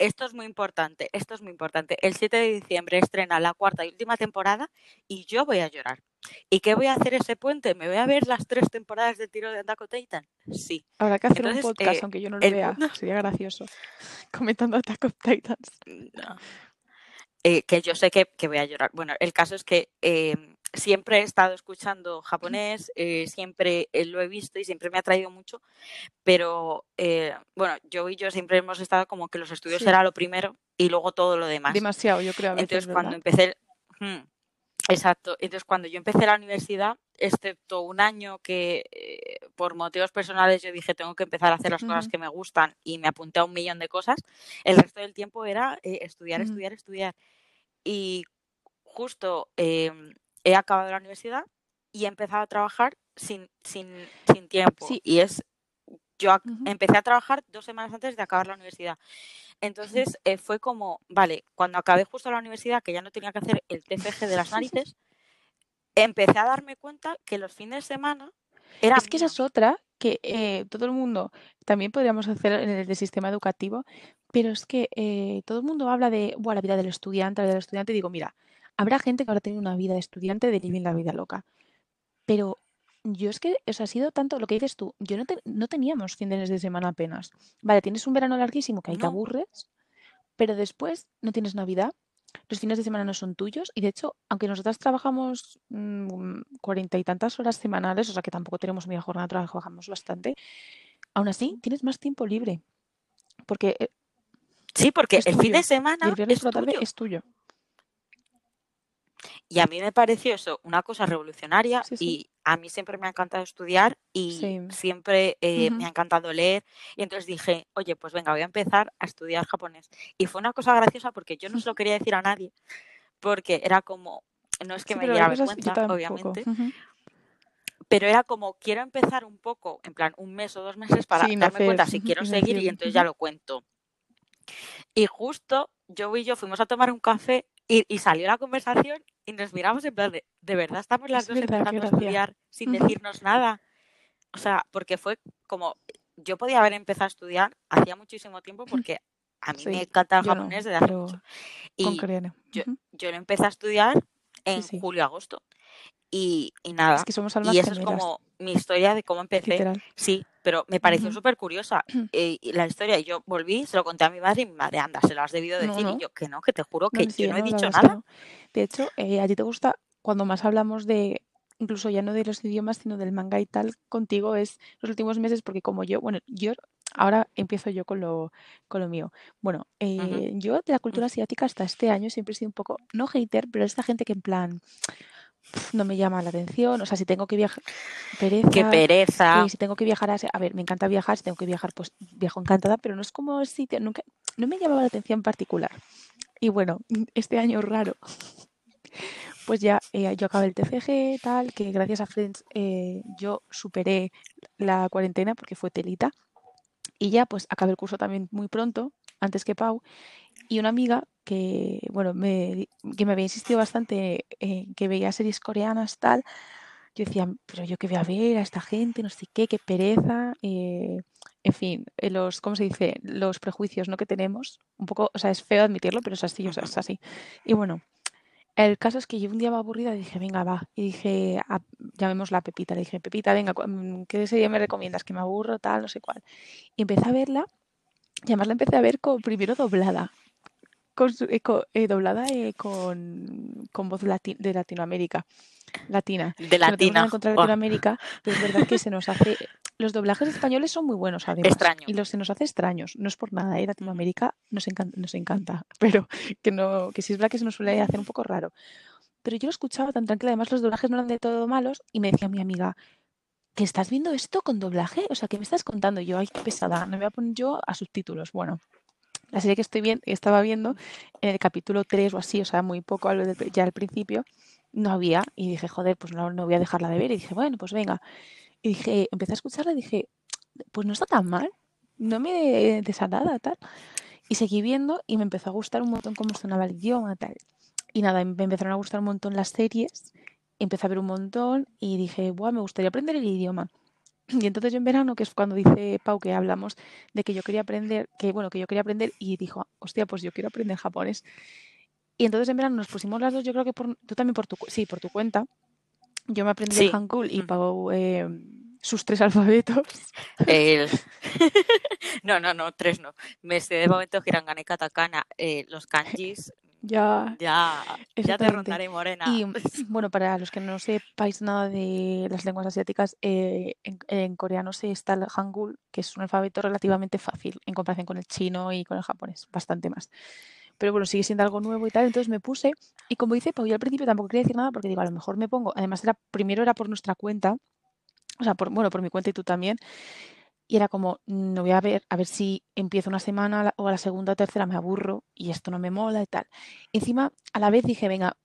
Esto es muy importante, esto es muy importante. El 7 de diciembre estrena la cuarta y última temporada y yo voy a llorar. ¿Y qué voy a hacer ese puente? ¿Me voy a ver las tres temporadas de tiro de Attack Titan? Sí. Habrá que hacer un podcast, eh, aunque yo no lo vea. Sería gracioso. Comentando Attack of Titans. Eh, que yo sé que, voy a llorar. Bueno, el caso es que em, siempre he estado escuchando japonés, eh, siempre lo he visto y siempre me ha traído mucho, pero bueno, yo y yo siempre hemos estado como que los estudios era lo primero y luego todo lo demás. Demasiado, yo creo. Entonces, cuando empecé, hmm, Exacto. Entonces, cuando yo empecé la universidad, excepto un año que eh, por motivos personales yo dije tengo que empezar a hacer las cosas que me gustan y me apunté a un millón de cosas, el resto del tiempo era eh, estudiar, estudiar, estudiar. Y justo em, he acabado la universidad y he empezado a trabajar sin, sin, sin tiempo. Y es, yo empecé a trabajar dos semanas antes de acabar la universidad. Entonces eh, fue como, vale, cuando acabé justo la universidad, que ya no tenía que hacer el TFG de las narices, empecé a darme cuenta que los fines de semana eran... Es que esa es otra que eh, todo el mundo también podríamos hacer en el, sistema educativo, pero es que eh, todo el mundo habla de la vida del estudiante, la vida del estudiante, y digo, mira, habrá gente que habrá tenido una vida de estudiante de vivir la vida loca, pero yo es que, eso ha sido tanto lo que dices tú. Yo no, no teníamos fines de semana apenas. Vale, tienes un verano larguísimo que ahí te aburres, pero después no tienes Navidad, los fines de semana no son tuyos y de hecho, aunque nosotras trabajamos mm, cuarenta y tantas horas semanales, o sea que tampoco tenemos media jornada, trabajamos bastante, aún así tienes más tiempo libre. Porque... Eh, sí, porque el fin de semana el viernes por la tarde es tuyo. Y a mí me pareció eso una cosa revolucionaria y a mí siempre me ha encantado estudiar y siempre eh, me ha encantado leer. Y entonces dije, oye, pues venga, voy a empezar a estudiar japonés. Y fue una cosa graciosa porque yo no se lo quería decir a nadie, porque era como, no es que me diera vergüenza, obviamente. Pero era como, quiero empezar un poco, en plan, un mes o dos meses para darme cuenta si quiero seguir y entonces ya lo cuento. Y justo yo y yo fuimos a tomar un café y, salió la conversación y nos miramos en plan de, ¿de verdad estamos las dos empezando a estudiar sin decirnos nada? O sea, porque fue como, yo podía haber empezado a estudiar hacía muchísimo tiempo porque a mí me encanta el japonés desde hace mucho. Y yo, yo, lo empecé a estudiar en julio-agosto. Y, nada. Es que somos y eso es como mi historia de cómo empecé. Sí, pero me pareció súper curiosa eh, la historia. Y yo volví, se lo conté a mi madre y mi madre, anda, se lo has debido decir. Y yo, que no, que te juro que yo no he dicho nada. De hecho, eh, a ti te gusta, cuando más hablamos de, incluso ya no de los idiomas, sino del manga y tal, contigo es los últimos meses, porque como yo, bueno, yo ahora empiezo yo con lo, con lo mío. Bueno, eh, yo de la cultura asiática hasta este año siempre he sido un poco, no hater, pero esta gente que en plan no me llama la atención. O sea, si tengo que viajar, pereza. Qué pereza. si tengo que viajar a, a ver, me encanta viajar, si tengo que viajar, pues viajo encantada, pero no es como el sitio, nunca, no me llamaba la atención en particular. Y bueno, este año raro. Pues ya eh, yo acabé el TCG, tal, que gracias a Friends eh, yo superé la cuarentena porque fue telita. Y ya pues acabé el curso también muy pronto, antes que Pau. Y una amiga que, bueno, me, que me había insistido bastante en que veía series coreanas, tal, yo decía, pero yo qué voy a ver a esta gente, no sé qué, qué pereza. Eh, en fin, eh, los, ¿cómo se dice? Los prejuicios ¿no? que tenemos. Un poco, o sea, es feo admitirlo, pero es así, o sea, es así. Y bueno, el caso es que yo un día me aburrida y dije, venga, va. Y dije, llamémosla a Pepita. Le dije, Pepita, venga, mm, ¿qué serie me recomiendas? Que me aburro, tal, no sé cuál. Y empecé a verla. Y además la empecé a ver con, primero doblada con, eh, eh, doblada eh, con, con, voz de Latinoamérica. Latina. De latina. No encontrar Latinoamérica, pero es verdad que se nos hace. Los doblajes españoles son muy buenos, además. Y los se nos hace extraños. No es por nada, ¿eh? Latinoamérica nos encanta, nos encanta. Pero que no, que si es verdad que se nos suele hacer un poco raro. Pero yo lo escuchaba tan tranquila, además los doblajes no eran de todo malos, y me decía mi amiga, ¿que estás viendo esto con doblaje? O sea, ¿qué me estás contando? yo, ay, qué pesada, no me voy a poner yo a subtítulos. Bueno, la serie que estoy viendo, estaba viendo en el capítulo 3 o así, o sea, muy poco ya al principio, no había. Y dije, joder, pues no, no voy a dejarla de ver. Y dije, bueno, pues venga. Y dije, empecé a escucharla y dije, pues no está tan mal, no me desagrada, tal. Y seguí viendo y me empezó a gustar un montón cómo sonaba el idioma, tal. Y nada, me empezaron a gustar un montón las series, empecé a ver un montón y dije, Buah, me gustaría aprender el idioma. Y entonces yo en verano, que es cuando dice Pau que hablamos de que yo quería aprender, que bueno, que yo quería aprender y dijo, hostia, pues yo quiero aprender japonés. Y entonces en verano nos pusimos las dos, yo creo que por, tú también por tu, sí, por tu cuenta. Yo me aprendí Sí. el Hangul y Mm. Pau eh, sus tres alfabetos. El... no, no, no, tres no. Me sé de momento y Katakana. Eh, los kanjis, Ya, ya, ya te rondaré, morena. Y bueno, para los que no sepáis nada de las lenguas asiáticas, eh, en, en coreano se está el Hangul, que es un alfabeto relativamente fácil en comparación con el chino y con el japonés, bastante más. Pero bueno, sigue siendo algo nuevo y tal, entonces me puse y como dice Pau, yo al principio tampoco quería decir nada porque digo, a lo mejor me pongo, además era primero era por nuestra cuenta, o sea, por, bueno, por mi cuenta y tú también, y era como, no voy a ver, a ver si empiezo una semana o a la segunda o tercera me aburro y esto no me mola y tal. Encima, a la vez dije, venga,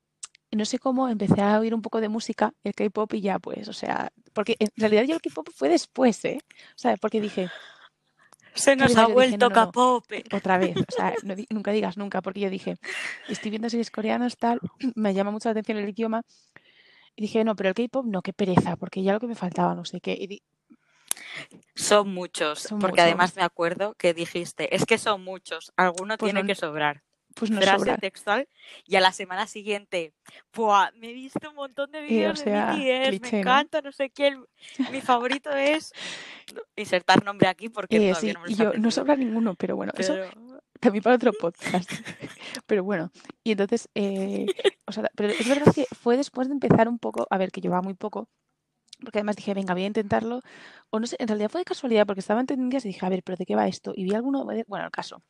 no sé cómo, empecé a oír un poco de música, el K-pop y ya pues, o sea, porque en realidad yo el K-pop fue después, ¿eh? O sea, porque dije, Se nos ha yo dije, vuelto no, no, no, otra vez, o sea, nunca digas nunca, porque yo dije, estoy viendo series coreanas, tal, me llama mucho la atención el idioma, y dije, no, pero el K-pop no, qué pereza, porque ya lo que me faltaba, no sé qué, y Son muchos, son porque muchos, además me acuerdo que dijiste, es que son muchos, alguno pues tiene no, que sobrar. pues no Frase textual y a la semana siguiente, ¡buah! Me he visto un montón de o vídeos de BTS, me encanta, no sé qué. Mi favorito es insertar nombre aquí porque Eh, todavía sí, no me he yo no sobra ninguno, pero bueno, eso también para otro podcast. Pero bueno, y entonces, eh, o sea, pero es verdad que fue después de empezar un poco, a ver, que llevaba muy poco, porque además dije, venga, voy a intentarlo, o no sé, en realidad fue de casualidad, porque estaba en tendencias y dije, a ver, pero ¿de qué va esto? Y vi alguno, bueno, el caso,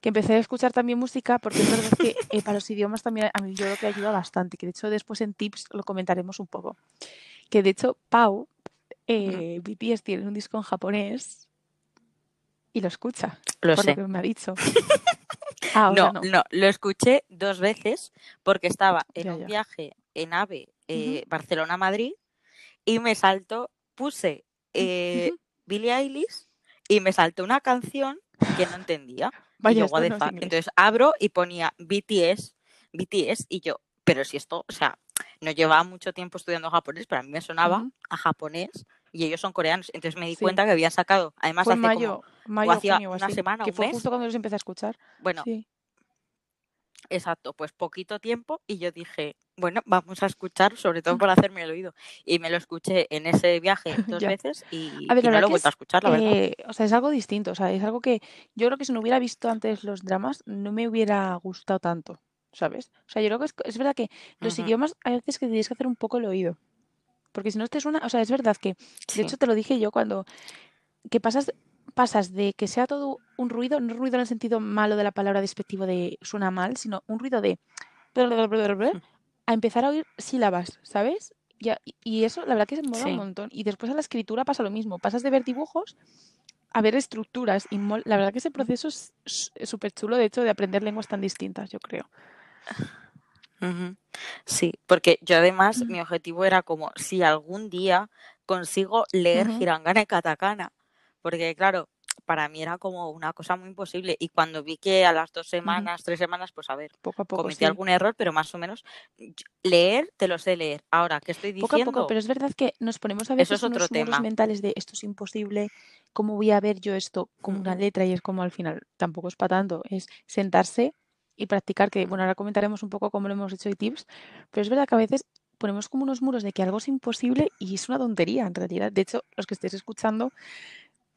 que empecé a escuchar también música, porque es verdad que eh, para los idiomas también a mí yo creo que ayuda bastante, que de hecho después en tips lo comentaremos un poco. Que de hecho Pau, eh, BTS tiene un disco en japonés y lo escucha, lo por lo sé. que me ha dicho. Ah, ahora No, no. no, lo escuché dos veces porque estaba en Ya, un ya. viaje en AVE eh, Barcelona-Madrid y me saltó, puse eh. Billie Eilish y me saltó una canción que no entendía. Y Vaya, yo, what the fuck. Entonces abro y ponía BTS, BTS y yo, pero si esto, o sea, no llevaba mucho tiempo estudiando japonés, pero a mí me sonaba a japonés y ellos son coreanos. Entonces me di Sí, cuenta que habían sacado, además fue hace como, mayo, o mayo o hacía junio una así, semana, que un fue mes. justo cuando los empecé a escuchar. Bueno, Sí, exacto, pues poquito tiempo y yo dije, bueno, vamos a escuchar, sobre todo para hacerme el oído. Y me lo escuché en ese viaje dos veces A y, ver, y no lo he a es, escuchar, la verdad. eh, o sea, es algo distinto, o sea, es algo que yo creo que si no hubiera visto antes los dramas no me hubiera gustado tanto, ¿sabes? O sea, yo creo que es, es verdad que los idiomas hay veces que tienes que hacer un poco el oído, porque si no te suena, o sea, es verdad que, de Sí. hecho te lo dije yo cuando, que pasas, pasas de que sea todo un ruido, no ruido en el sentido malo de la palabra despectivo de suena mal, sino un ruido de a empezar a oír sílabas, ¿sabes? Y, a- y eso, la verdad que se mola un montón. Y después a la escritura pasa lo mismo. Pasas de ver dibujos a ver estructuras. Y mol- la verdad que ese proceso es súper chulo, de hecho, de aprender lenguas tan distintas, yo creo. Sí, porque yo además mi objetivo era como si algún día consigo leer hiragana y katakana, porque claro, para mí era como una cosa muy imposible y cuando vi que a las dos semanas, tres semanas, pues a ver, Poco a poco, cometí sí. algún error, pero más o menos leer te lo sé leer. Ahora, ¿qué estoy Poco a poco, diciendo? pero es verdad que nos ponemos a Eso veces es otro unos muros tema. mentales de esto es imposible, ¿cómo voy a ver yo esto como una letra? Y es como al final, tampoco es para tanto, es sentarse y practicar, que bueno, ahora comentaremos un poco cómo lo hemos hecho y tips, pero es verdad que a veces ponemos como unos muros de que algo es imposible y es una tontería en realidad. De hecho, los que estéis escuchando,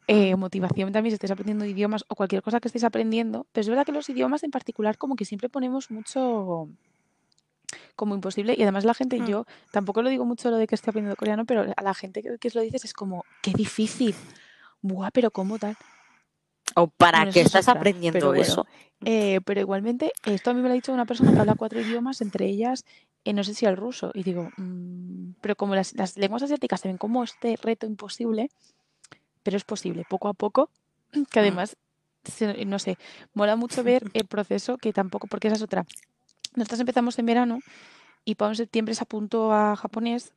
eh, motivación también si estáis aprendiendo idiomas o cualquier cosa que estéis aprendiendo, pero es verdad que los idiomas en particular como que siempre ponemos mucho como imposible y además la gente, Mm. yo tampoco lo digo mucho lo de que estoy aprendiendo coreano, pero a la gente que, que lo dices es como, qué difícil, buah, pero cómo tal. ¿O para Bueno, qué es estás otra, aprendiendo pero bueno. eso? Eh, pero igualmente, esto a mí me lo ha dicho una persona que habla cuatro idiomas, entre ellas, eh, no sé si el ruso, y digo, mm, pero como las, las lenguas asiáticas se ven como este reto imposible, pero es posible, poco a poco, que Mm. además, no sé, mola mucho ver el proceso, que tampoco, porque esa es otra. Nosotros empezamos en verano y Pau en septiembre se apuntó a japonés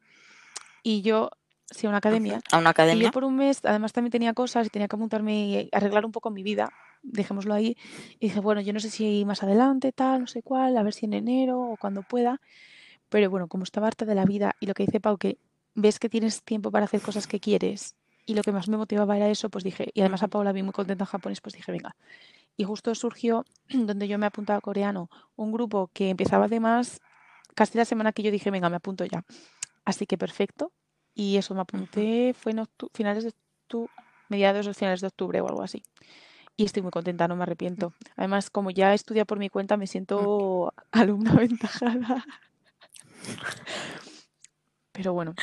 y yo, sí, a una academia, ¿A una y yo academia? por un mes, además también tenía cosas y tenía que apuntarme y arreglar un poco mi vida, dejémoslo ahí. Y dije, bueno, yo no sé si más adelante, tal, no sé cuál, a ver si en enero o cuando pueda. Pero bueno, como estaba harta de la vida y lo que dice Pau, que ves que tienes tiempo para hacer cosas que quieres y lo que más me motivaba era eso, pues dije, y además a. Paula vi muy contenta en japonés, pues dije, venga. Y justo surgió, donde yo me apuntaba a coreano, un grupo que empezaba además casi la semana que yo dije, venga, me apunto ya. Así que perfecto. Y eso me apunté, fue en finales de octubre, mediados o finales de octubre o algo así. Y estoy muy contenta, no me arrepiento. Además, como ya he estudiado por mi cuenta, me siento alumna aventajada. Pero bueno,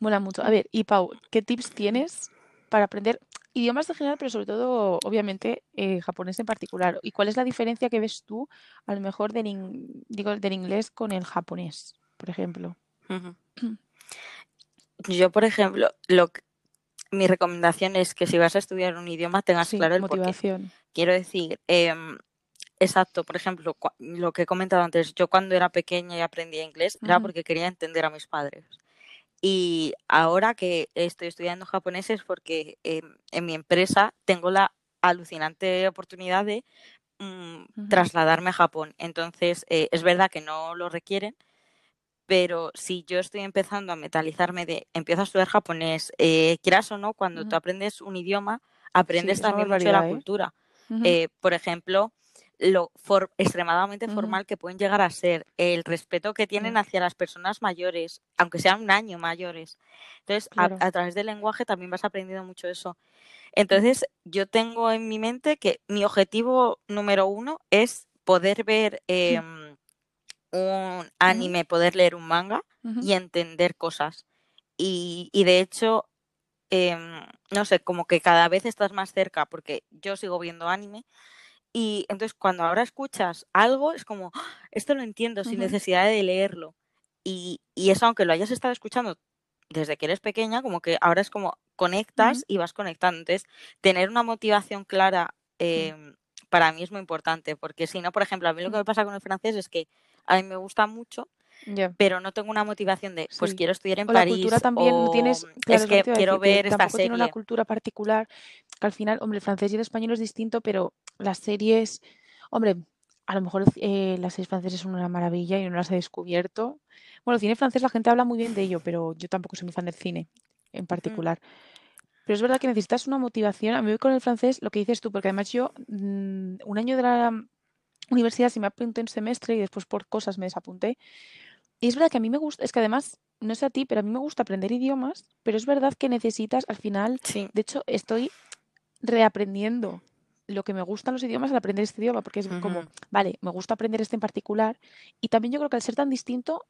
mola mucho. A ver, y Pau, ¿qué tips tienes para aprender idiomas en general, pero sobre todo, obviamente, eh, japonés en particular? ¿Y cuál es la diferencia que ves tú, a lo mejor, del, in- digo, del inglés con el japonés, por ejemplo? Yo, por ejemplo, lo que- mi recomendación es que si vas a estudiar un idioma tengas Sí, claro el porqué. motivación. Quiero decir, em, exacto, por ejemplo, lo que he comentado antes, yo cuando era pequeña y aprendía inglés era porque quería entender a mis padres. Y ahora que estoy estudiando japonés es porque em, en mi empresa tengo la alucinante oportunidad de mm, trasladarme a Japón. Entonces, eh, es verdad que no lo requieren, pero si yo estoy empezando a metalizarme de empiezo a estudiar japonés, eh, quieras o no, cuando tú aprendes un idioma, aprendes también mucho de la ¿eh? cultura. Eh, por ejemplo, lo for- extremadamente formal que pueden llegar a ser, el respeto que tienen ya, hacia las personas mayores, aunque sean un año mayores. Entonces, a, claro. a través del lenguaje también vas aprendiendo mucho eso. Ujú, Entonces, yo tengo en mi mente que mi objetivo número uno es poder ver em, un anime, poder leer un manga y entender cosas. Y, y de hecho, em, no sé, como que cada vez estás más cerca, porque yo sigo viendo anime. Y entonces cuando ahora escuchas algo, es como, "Ah, esto lo entiendo sin necesidad de leerlo. Y, y eso, aunque lo hayas estado escuchando desde que eres pequeña, como que ahora es como conectas y vas conectando. Entonces, tener una motivación clara em, para mí es muy importante, porque si no, por ejemplo, a mí lo que me pasa con el francés es que a mí me gusta mucho, pero no tengo una motivación de, pues Sí. quiero estudiar en O la cultura París no o tienes, mm, claro, es que quiero decir, ver esta tampoco tiene una serie. cultura particular, que al final, hombre, el francés y el español es distinto, pero las series, hombre, a lo mejor eh, las series francesas son una maravilla y no las he descubierto. Bueno, el cine francés la gente habla muy bien de ello, pero yo tampoco soy muy fan del cine en Mm, particular. Pero es verdad que necesitas una motivación. A mí con el francés, lo que dices tú, porque además yo mm, un año de la universidad sí me apunté un semestre y después por cosas me desapunté. Y es verdad que a mí me gusta, es que además, no sé a ti, pero a mí me gusta aprender idiomas, pero es verdad que necesitas al final, Sí. de hecho, estoy reaprendiendo lo que me gustan los idiomas al aprender este idioma, porque es como, Ujú. vale, me gusta aprender este en particular, y también yo creo que al ser tan distinto,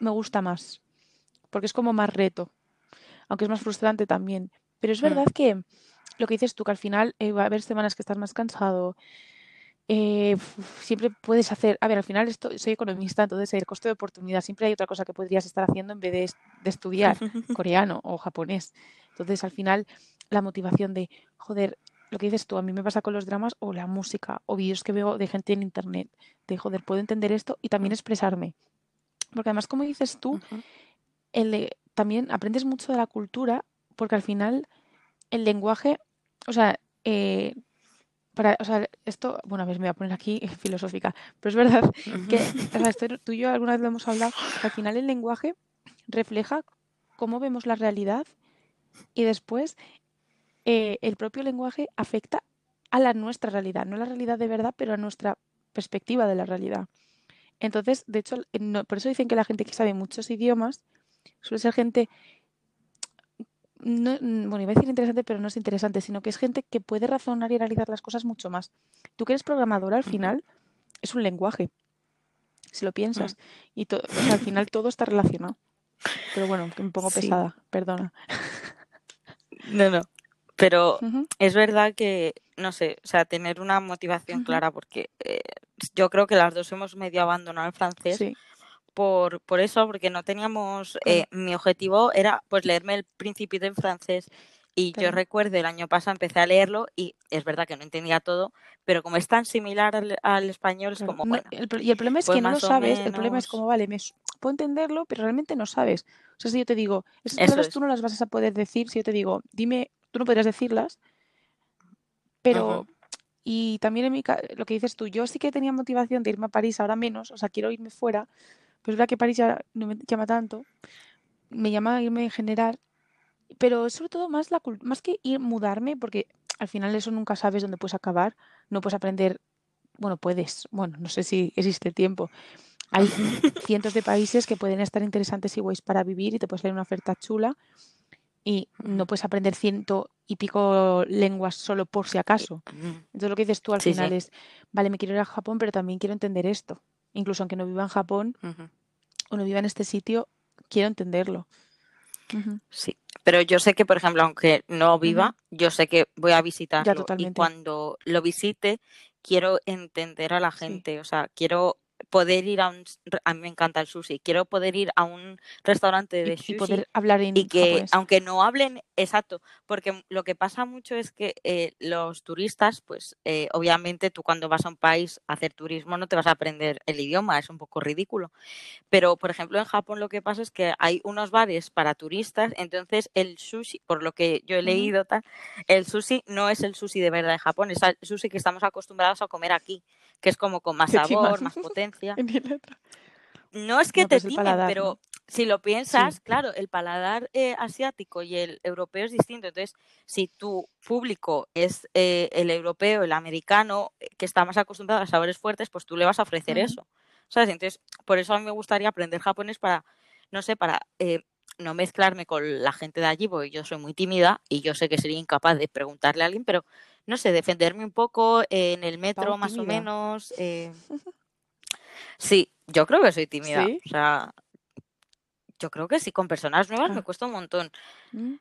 me gusta más, porque es como más reto, aunque es más frustrante también. Pero es Mm, verdad que lo que dices tú, que al final eh, va a haber semanas que estás más cansado, eh, siempre puedes hacer, a ver, al final esto, soy economista, entonces el coste de oportunidad, siempre hay otra cosa que podrías estar haciendo en vez de, es- de estudiar coreano o japonés. Entonces al final la motivación de, joder, lo que dices tú, a mí me pasa con los dramas o la música o vídeos que veo de gente en internet, de, joder, puedo entender esto y también expresarme. Porque además, como dices tú, el, de- también aprendes mucho de la cultura, porque al final el lenguaje, o sea, eh, para, o sea, esto, bueno, a ver, me voy a poner aquí filosófica, pero es verdad que, esto tú y yo alguna vez lo hemos hablado, que al final el lenguaje refleja cómo vemos la realidad y después eh, el propio lenguaje afecta a la nuestra realidad, no a la realidad de verdad, pero a nuestra perspectiva de la realidad. Entonces, de hecho, por eso dicen que la gente que sabe muchos idiomas suele ser gente no, mm, bueno, iba a decir interesante, pero no es interesante, sino que es gente que puede razonar y analizar las cosas mucho más. Tú que eres programadora, al final, es un lenguaje, si lo Mm. piensas. Y to- o sea, al final todo está relacionado. Pero bueno, que me pongo Sí. pesada, perdona. No, no. Pero es verdad que, no sé, o sea, tener una motivación clara, porque eh, yo creo que las dos hemos medio abandonado el francés Sí, por, por eso, porque no teníamos, eh, mi objetivo era pues leerme el Principito en francés y yo recuerdo el año pasado empecé a leerlo y es verdad que no entendía todo, pero como es tan similar al, al español es como, No, bueno, el y el problema es pues que no lo sabes, el problema es menos como, vale, me puedo entenderlo, pero realmente no sabes. O sea, si yo te digo, esas palabras tú es. no las vas a poder decir, si yo te digo, dime, tú no podrías decirlas, pero Y también en mi lo que dices tú, yo sí que tenía motivación de irme a París, ahora menos, o sea, quiero irme fuera, pero es verdad que París ya no me llama tanto, me llama irme en general Pero sobre todo más, la, más que ir mudarme, porque al final eso nunca sabes dónde puedes acabar, no puedes aprender, bueno, puedes, bueno, no sé si existe tiempo. Hay cientos de países que pueden estar interesantes y guays para vivir y te puedes leer una oferta chula y no puedes aprender ciento y pico lenguas solo por si acaso. Entonces lo que dices tú al final es, vale, me quiero ir a Japón, pero también quiero entender esto. Incluso aunque no viva en Japón o no viva en este sitio, quiero entenderlo. Sí, pero yo sé que, por ejemplo, aunque no viva, yo sé que voy a visitarlo y cuando lo visite quiero entender a la gente, o sea, quiero poder ir a un a mí me encanta el sushi quiero poder ir a un restaurante de sushi y poder hablar en y que aunque no hablen exacto porque lo que pasa mucho es que eh, los turistas pues eh, obviamente tú cuando vas a un país a hacer turismo no te vas a aprender el idioma es un poco ridículo. Pero por ejemplo en Japón lo que pasa es que hay unos bares para turistas entonces el sushi por lo que yo he leído tal el sushi no es el sushi de verdad de Japón es el sushi que estamos acostumbrados a comer aquí que es como con más sabor, más potencia. No es que te pues pero si lo piensas, claro, el paladar eh, asiático y el europeo es distinto. Entonces, si tu público es eh, el europeo, el americano, eh, que está más acostumbrado a sabores fuertes, pues tú le vas a ofrecer eso. ¿Sabes? Entonces, por eso a mí me gustaría aprender japonés para, no sé, para no mezclarme con la gente de allí, porque yo soy muy tímida y yo sé que sería incapaz de preguntarle a alguien, pero no sé, defenderme un poco en el metro más o menos. Eh... Sí, yo creo que soy tímida. O sea, yo creo que sí, con personas nuevas me ah. cuesta un montón. Mm,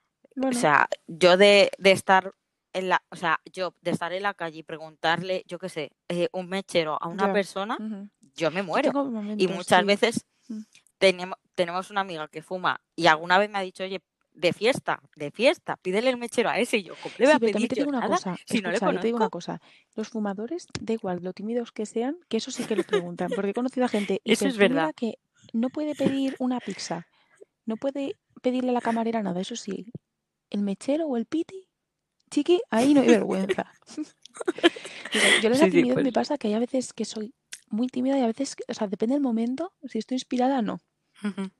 o sea, yo de, de, estar en la, o sea, yo de estar en la calle y preguntarle, yo qué sé, eh, un mechero a una persona, yo me muero. y muchas veces mm. tenemos, tenemos una amiga que fuma y alguna vez me ha dicho, oye, de fiesta, de fiesta, pídele el mechero a ese y yo, ¿cómo le voy a pedir te digo una cosa, si no le te digo una cosa, los fumadores, da igual lo tímidos que sean, que eso sí que lo preguntan, porque he conocido a gente eso es verdad. que no puede pedir una pizza, no puede pedirle a la camarera nada, eso sí, el mechero o el piti, chiqui, ahí no hay vergüenza. yo les sí, me pues. pasa que hay a veces que soy muy tímida y a veces, o sea, depende del momento, si estoy inspirada, no.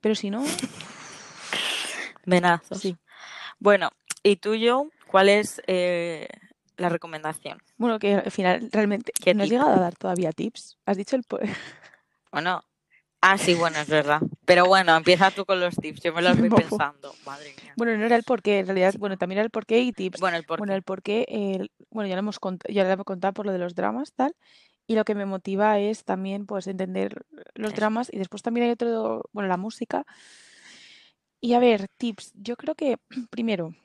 Pero si no, Venazos. Sí. Bueno, ¿y tú, yo cuál es eh, la recomendación? Bueno, que al final realmente no has llegado a dar todavía tips. Has dicho el... Bueno, ah, sí, bueno, es verdad. Pero bueno, empieza tú con los tips. Yo me los voy pensando. Madre mía. Bueno, no era el porqué, en realidad, bueno, también era el porqué y tips. Bueno, el porqué. Bueno, el porqué, bueno, ya lo hemos contado, ya lo hemos contado por lo de los dramas, tal. Y lo que me motiva es también, pues, entender los dramas. Y después también hay otro, bueno, la música y a ver, tips. Yo creo que, primero,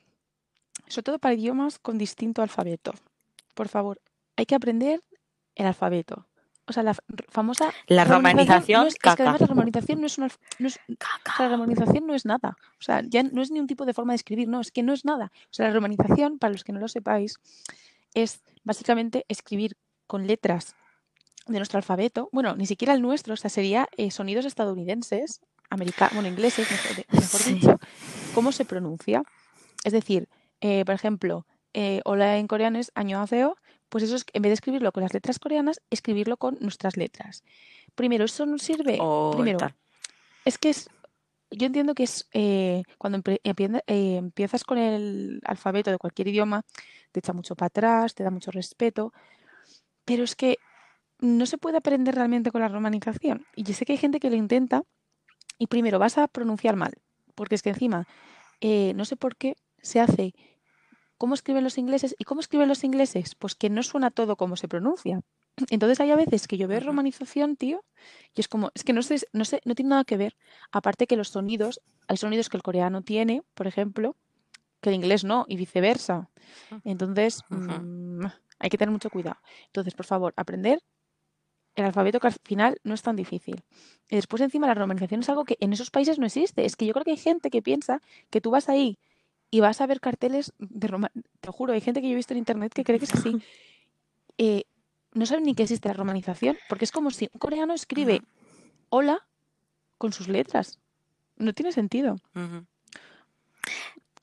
sobre todo para idiomas con distinto alfabeto, por favor, hay que aprender el alfabeto. O sea, la famosa... La romanización, no es, que además la romanización no es una... No es, la romanización no es nada. O sea, ya no es ni un tipo de forma de escribir, no, es que no es nada. O sea, la romanización, para los que no lo sepáis, es básicamente escribir con letras de nuestro alfabeto, bueno, ni siquiera el nuestro, o sea, sería eh, sonidos estadounidenses americano, bueno, ingleses, mejor, dicho, cómo se pronuncia. Es decir, eh, por ejemplo, eh, hola en coreano es año pues eso es, en vez de escribirlo con las letras coreanas, escribirlo con nuestras letras. Primero, eso nos sirve. Oh, primero, es que es. Yo entiendo que es eh, cuando empiezas con el alfabeto de cualquier idioma, te echa mucho para atrás, te da mucho respeto, pero es que no se puede aprender realmente con la romanización. Y yo sé que hay gente que lo intenta, y primero vas a pronunciar mal, porque es que encima, eh, no sé por qué se hace cómo escriben los ingleses y cómo escriben los ingleses, pues que no suena todo como se pronuncia. Entonces hay a veces que yo veo romanización, tío, y es como, es que no sé, no sé, no tiene nada que ver. Aparte que los sonidos, hay sonidos que el coreano tiene, por ejemplo, que el inglés no, y viceversa. Entonces, mm, hay que tener mucho cuidado. Entonces, por favor, aprender el alfabeto que al final no es tan difícil. Y después encima la romanización es algo que en esos países no existe. Es que yo creo que hay gente que piensa que tú vas ahí y vas a ver carteles de romanización. Te lo juro, hay gente que yo he visto en internet que cree que es así. Eh, no saben ni que existe la romanización, porque es como si un coreano escribe hola con sus letras. No tiene sentido.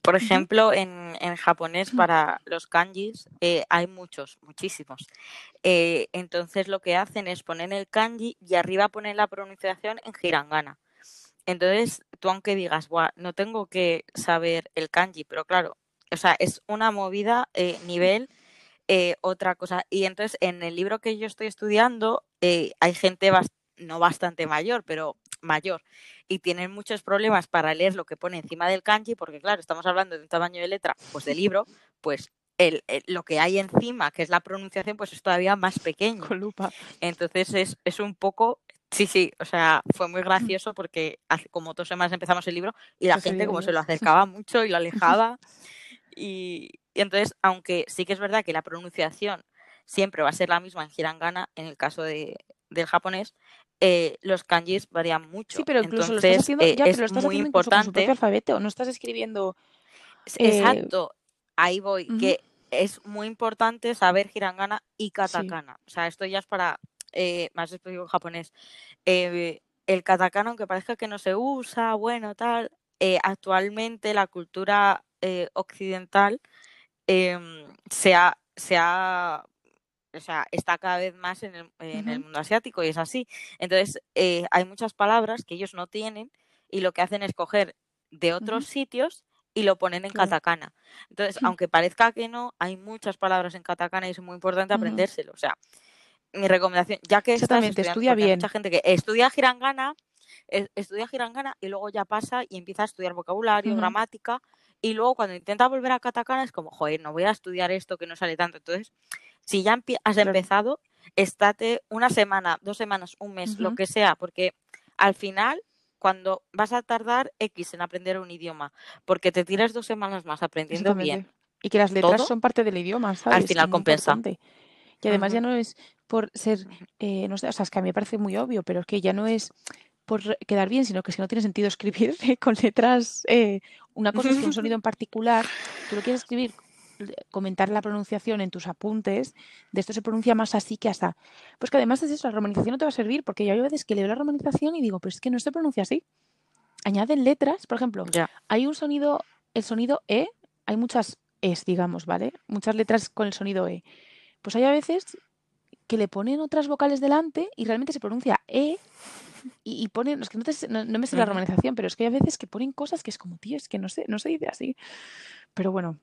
Por ejemplo, en, japonés para los kanjis eh, hay muchos, muchísimos. Eh, entonces lo que hacen es poner el kanji y arriba ponen la pronunciación en hiragana. Entonces, tú aunque digas, Buah, no tengo que saber el kanji, pero claro, o sea, es una movida eh, nivel eh, otra cosa. Y entonces, en el libro que yo estoy estudiando, eh, hay gente no bastante mayor, pero mayor, y tienen muchos problemas para leer lo que pone encima del kanji, porque claro, estamos hablando de un tamaño de letra, pues de libro, pues el, lo que hay encima, que es la pronunciación, pues es todavía más pequeño. Con lupa. Entonces es, es un poco Sí, sí, o sea, fue muy gracioso porque hace como dos semanas empezamos el libro y la gente como se lo acercaba mucho y lo alejaba. Y, entonces, aunque sí que es verdad que la pronunciación siempre va a ser la misma en hiragana, en el caso de, del japonés, eh, los kanjis varían mucho. Sí, pero incluso lo estás haciendo, ya, es muy importante. Con su alfabeto, no estás escribiendo. Eh, exacto, ahí voy, que es muy importante saber hiragana y katakana. O sea, esto ya es para eh, más específico en japonés. el katakana, aunque parezca que no se usa, bueno, tal, actualmente la cultura occidental em, se ha, se ha o sea, está cada vez más en el, en el mundo asiático y es así. Entonces, eh, hay muchas palabras que ellos no tienen y lo que hacen es coger de otros sitios y lo ponen en katakana. Entonces, aunque parezca que no, hay muchas palabras en katakana y es muy importante aprendérselo. O sea, mi recomendación, ya que Exactamente, estudia bien. Hay mucha gente que estudia hiragana, estudia hiragana y luego ya pasa y empieza a estudiar vocabulario, gramática y luego cuando intenta volver a katakana es como, joder, no voy a estudiar esto que no sale tanto. Entonces, si ya has empezado, estate una semana, dos semanas, un mes, lo que sea, porque al final, cuando vas a tardar X en aprender un idioma, porque te tiras dos semanas más aprendiendo bien. Y que las letras son parte del idioma, ¿sabes? Al final compensa. Y además ya no es por ser, eh, no sé, o sea, es que a mí me parece muy obvio, pero es que ya no es por quedar bien, sino que si no tiene sentido escribir con letras, eh, una cosa es que un sonido en particular, tú lo quieres escribir comentar la pronunciación en tus apuntes, de esto se pronuncia más así que hasta. Pues que además es eso, la romanización no te va a servir, porque yo hay veces que leo la romanización y digo, pues es que no se pronuncia así. Añaden letras, por ejemplo, hay un sonido, el sonido E, hay muchas Es, digamos, ¿vale? Muchas letras con el sonido E. Pues hay a veces que le ponen otras vocales delante y realmente se pronuncia E y, ponen, es que no, no, me sé la romanización, pero es que hay veces que ponen cosas que es como, tío, es que no sé, no se dice así. Pero bueno,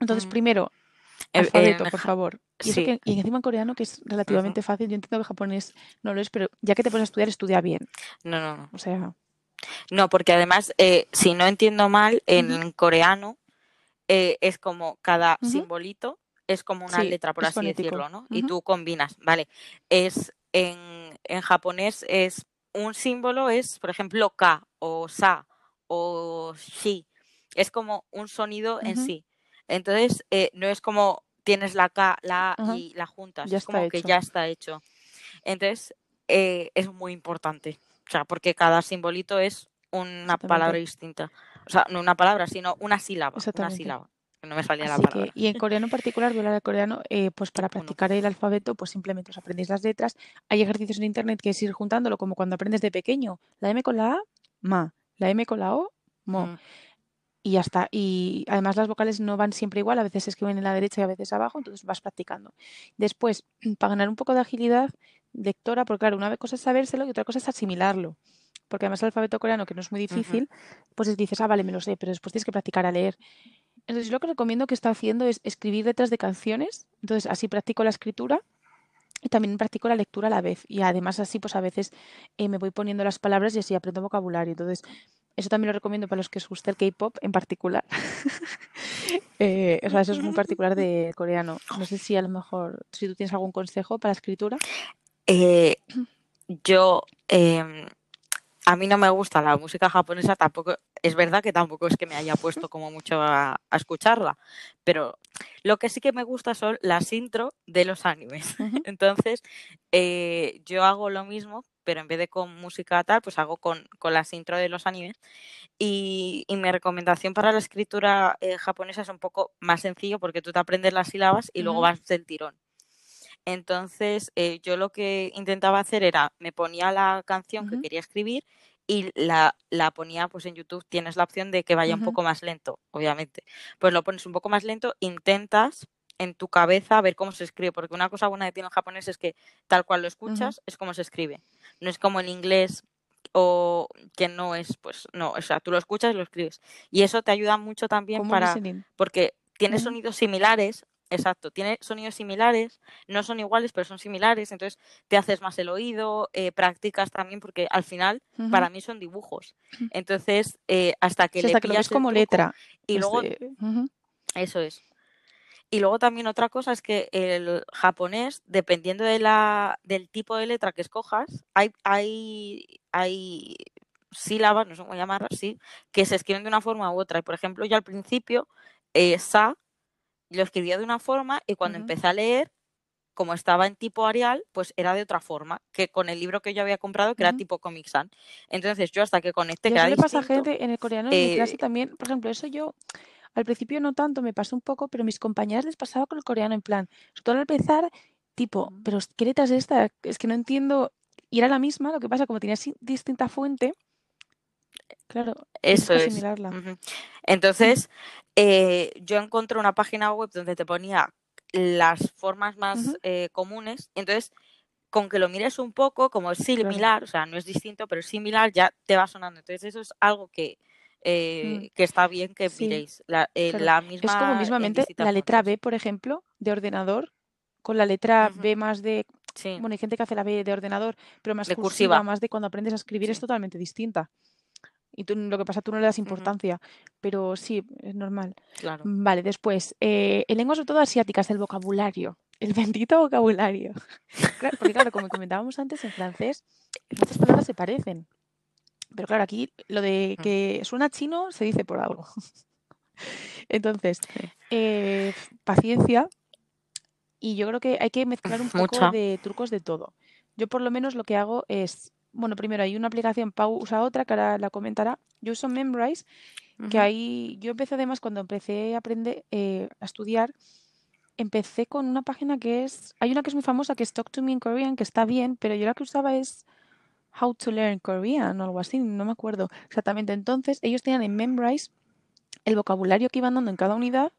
entonces, primero, alfabeto, por favor. Y, encima en coreano, que es relativamente fácil, yo entiendo que japonés no lo es, pero ya que te pones a estudiar, estudia bien. No, no, no. O sea. No, porque además, eh, si no entiendo mal, en coreano eh, es como cada simbolito es como una letra, por así decirlo, ¿no? Y tú combinas, ¿vale? Es en, en japonés es un símbolo es, por ejemplo, ka o sa o shi. Es como un sonido en sí. Entonces, eh, no es como tienes la K, la A y la juntas, es como que ya está hecho. Entonces, eh, es muy importante, o sea, porque cada simbolito es una palabra distinta. O sea, no una palabra, sino una sílaba. Una sílaba. No me salía la palabra. y en coreano en particular, a hablar coreano, eh, pues para practicar el alfabeto, pues simplemente os aprendéis las letras. Hay ejercicios en internet que es ir juntándolo, como cuando aprendes de pequeño. La M con la A, ma. La M con la O, mo. Mm y ya está. Y además las vocales no van siempre igual, a veces se escriben en la derecha y a veces abajo, entonces vas practicando. Después, para ganar un poco de agilidad lectora, porque claro, una cosa es sabérselo y otra cosa es asimilarlo. Porque además el alfabeto coreano, que no es muy difícil, pues dices, ah, vale, me lo sé, pero después tienes que practicar a leer. Entonces, yo lo que recomiendo que está haciendo es escribir letras de canciones. Entonces, así practico la escritura y también practico la lectura a la vez. Y además, así, pues a veces eh, me voy poniendo las palabras y así aprendo vocabulario. Entonces, eso también lo recomiendo para los que os guste el K-pop en particular. Eh, o sea, eso es muy particular de coreano. No sé si a lo mejor, si tú tienes algún consejo para escritura. Eh, yo, em, a mí no me gusta la música japonesa, tampoco, es verdad que tampoco es que me haya puesto como mucho a, escucharla, pero lo que sí que me gusta son las intro de los animes. Entonces, eh, yo hago lo mismo, pero en vez de con música tal, pues hago con, las intro de los animes. Y, mi recomendación para la escritura eh, japonesa es un poco más sencillo porque tú te aprendes las sílabas y luego vas del tirón. Entonces, eh, yo lo que intentaba hacer era, me ponía la canción que quería escribir y la, la, ponía pues en YouTube, tienes la opción de que vaya un poco más lento, obviamente. Pues lo pones un poco más lento, intentas en tu cabeza ver cómo se escribe, porque una cosa buena que tiene el japonés es que tal cual lo escuchas es como se escribe. No es como el inglés o que no es, pues no, o sea, tú lo escuchas y lo escribes. Y eso te ayuda mucho también para, porque tiene sonidos similares, exacto, tiene sonidos similares, no son iguales, pero son similares, entonces te haces más el oído, eh, practicas también, porque al final para mí son dibujos. Entonces, eh, hasta que Sí, le hasta que lo pillas ves como letra. y pues, luego eh, eso es. Y luego también otra cosa es que el japonés, dependiendo de la, del tipo de letra que escojas, hay, hay, hay sílabas, no sé cómo llamarlas, sí, que se escriben de una forma u otra. Y por ejemplo, yo al principio, eh, sa, lo escribía de una forma y cuando empecé a leer, como estaba en tipo Arial, pues era de otra forma, que con el libro que yo había comprado, que era tipo Comic Sans. Entonces yo hasta que conecté, eso le pasa distinto, gente en el coreano, en mi clase eh, también, por ejemplo, eso yo al principio no tanto, me pasó un poco, pero a mis compañeras les pasaba con el coreano, en plan, sobre todo al empezar, tipo, pero ¿qué letra es esta? Es que no entiendo. Y era la misma, lo que pasa, como tenía así distinta fuente, claro, Eso es. Entonces, eh, yo encontré una página web donde te ponía las formas más eh, comunes. Entonces, con que lo mires un poco, como es Claro. similar, o sea, no es distinto, pero es similar, ya te va sonando. Entonces, eso es algo que, Mm, eh, que está bien que Sí, miréis. La, eh, claro. la Es como misma en mismamente la letra. B, por ejemplo, de ordenador, con la letra. B más de, Sí, bueno, hay gente que hace la B de ordenador, pero más de cursiva, cursiva. más de cuando aprendes a escribir es totalmente distinta. Y tú, lo que pasa, tú no le das importancia, pero sí, es normal. Claro. Vale, después, eh, en lenguas sobre todo asiáticas, el vocabulario, el bendito vocabulario. Claro, porque claro, como comentábamos antes, en francés, muchas palabras se parecen. Pero claro, aquí lo de Mm. que suena chino se dice por algo. Entonces, eh, paciencia y yo creo que hay que mezclar un poco Mucha. de trucos de todo. Yo por lo menos lo que hago es, bueno, primero hay una aplicación, Pau usa otra, que ahora la comentará. Yo uso Memrise, que ahí, yo empecé además cuando empecé a aprender, eh, a estudiar, empecé con una página que es, hay una que es muy famosa que es Talk to Me in Korean, que está bien, pero yo la que usaba es How to Learn Korean o algo así, no me acuerdo exactamente. Entonces, ellos tenían en Memrise el vocabulario que iban dando en cada unidad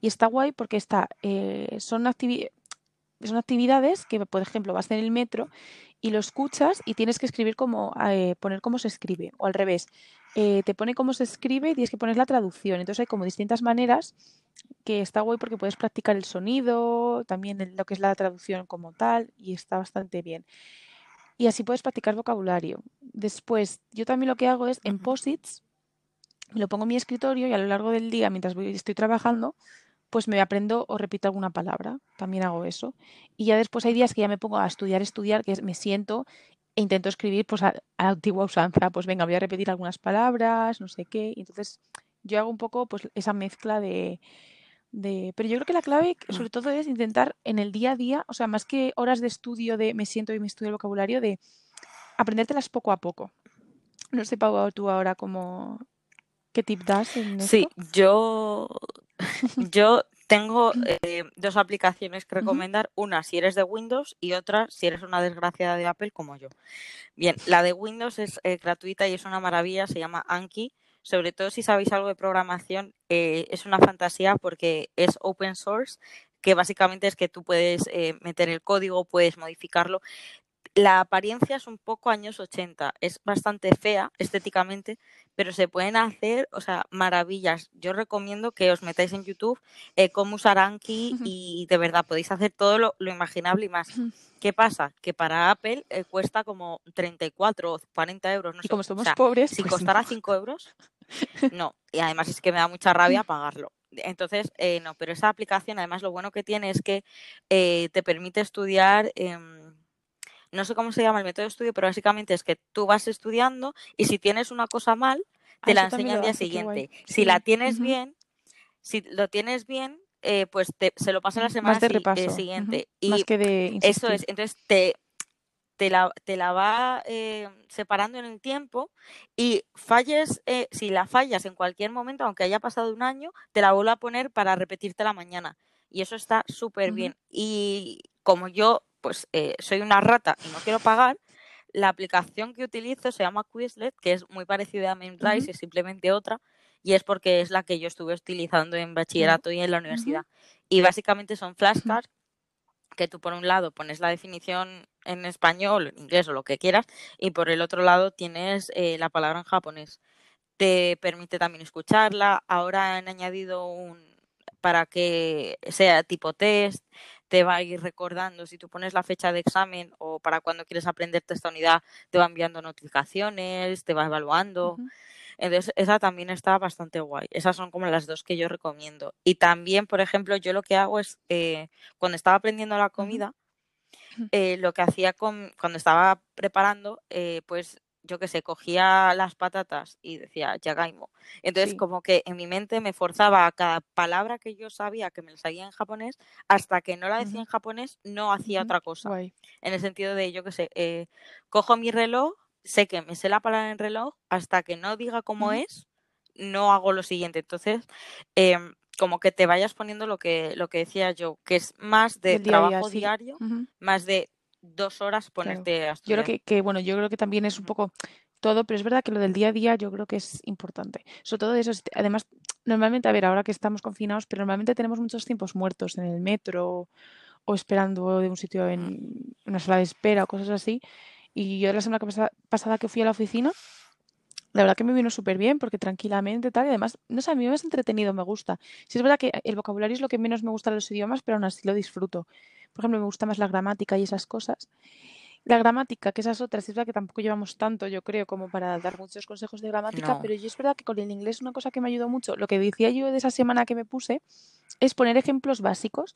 y está guay porque está, eh, son, son actividades que, por ejemplo, vas en el metro y lo escuchas y tienes que escribir como, eh, poner cómo se escribe, o al revés, eh, te pone cómo se escribe y tienes que poner la traducción. Entonces hay como distintas maneras que está guay porque puedes practicar el sonido, también lo que es la traducción como tal, y está bastante bien. Y así puedes practicar vocabulario. Después, yo también lo que hago es en posits, lo pongo en mi escritorio y a lo largo del día, mientras voy- estoy trabajando, pues me aprendo o repito alguna palabra. También hago eso. Y ya después hay días que ya me pongo a estudiar, estudiar, que me siento e intento escribir pues a, la antigua usanza. Pues venga, voy a repetir algunas palabras, no sé qué. Y entonces yo hago un poco pues esa mezcla de, de... Pero yo creo que la clave sobre todo es intentar en el día a día, o sea, más que horas de estudio de me siento y me estudio el vocabulario, de aprendértelas poco a poco. No sé, Pau, tú ahora cómo... ¿Qué tip das en Sí, esto? yo, yo tengo eh, dos aplicaciones que recomendar. Una si eres de Windows y otra si eres una desgraciada de Apple como yo. Bien, la de Windows es eh, gratuita y es una maravilla, se llama Anki. Sobre todo si sabéis algo de programación, eh, es una fantasía porque es open source, que básicamente es que tú puedes meter el código, puedes modificarlo. La apariencia es un poco años 80, es bastante fea estéticamente, pero se pueden hacer, o sea, maravillas. Yo recomiendo que os metáis en YouTube eh, cómo usar Anki Ujú. y de verdad podéis hacer todo lo, lo imaginable y más. ¿Qué pasa? Que para Apple eh, cuesta como 34 o 40 euros, no Y sé. como O somos sea, pobres, si pues costara no. 5 euros, no. Y además es que me da mucha rabia pagarlo. Entonces, eh, no, pero esa aplicación, además, lo bueno que tiene es que eh, te permite estudiar. em, no sé cómo se llama el método de estudio, pero básicamente es que tú vas estudiando y si tienes una cosa mal, Ah, te la eso también enseña al día siguiente. Si la tienes bien, si lo tienes bien, eh, pues te- se lo pasa la Mm, semana si- eh, siguiente. Más Y que de eso es, entonces te, te, la, te la va eh, separando en el tiempo y falles, eh, si la fallas en cualquier momento, aunque haya pasado un año, te la vuelvo a poner para repetirte la mañana. Y eso está súper bien. Y como yo pues eh, soy una rata y no quiero pagar, la aplicación que utilizo se llama Quizlet, que es muy parecida a Memrise, Ujú. es simplemente otra, y es porque es la que yo estuve utilizando en bachillerato y en la universidad. Y básicamente son flashcards que tú por un lado pones la definición en español, en inglés o lo que quieras, y por el otro lado tienes eh, la palabra en japonés. Te permite también escucharla. Ahora han añadido un para que sea tipo test, te va a ir recordando si tú pones la fecha de examen o para cuando quieres aprenderte esta unidad, te va enviando notificaciones, te va evaluando. Entonces, esa también está bastante guay. Esas son como las dos que yo recomiendo. Y también, por ejemplo, yo lo que hago es, eh, cuando estaba aprendiendo la comida, eh, lo que hacía con, cuando estaba preparando, eh, pues yo que sé, cogía las patatas y decía Yagaimo. Entonces, como que en mi mente me forzaba a cada palabra que yo sabía que me la sabía en japonés, hasta que no la decía en japonés, no hacía otra cosa. En el sentido de, yo que sé, eh, cojo mi reloj, sé que me sé la palabra en reloj, hasta que no diga cómo es, no hago lo siguiente. Entonces, em, como que te vayas poniendo lo que, lo que decía yo, que es más de trabajo diario, más de dos horas ponerte a estudiar. Yo creo que, que, bueno, yo creo que también es un poco todo, pero es verdad que lo del día a día yo creo que es importante. Sobre todo eso, además, normalmente, a ver, ahora que estamos confinados, pero normalmente tenemos muchos tiempos muertos en el metro o esperando de un sitio en una sala de espera o cosas así. Y yo la semana pasada que fui a la oficina, la verdad que me vino súper bien porque tranquilamente tal y además, no sé, a mí me es entretenido, me gusta. Sí es verdad que el vocabulario es lo que menos me gusta de los idiomas, pero aún así lo disfruto. Por ejemplo, me gusta más la gramática y esas cosas. La gramática, que esas otras, es verdad que tampoco llevamos tanto, yo creo, como para dar muchos consejos de gramática, pero yo es verdad que con el inglés una cosa que me ayudó mucho, lo que decía yo de esa semana que me puse, es poner ejemplos básicos,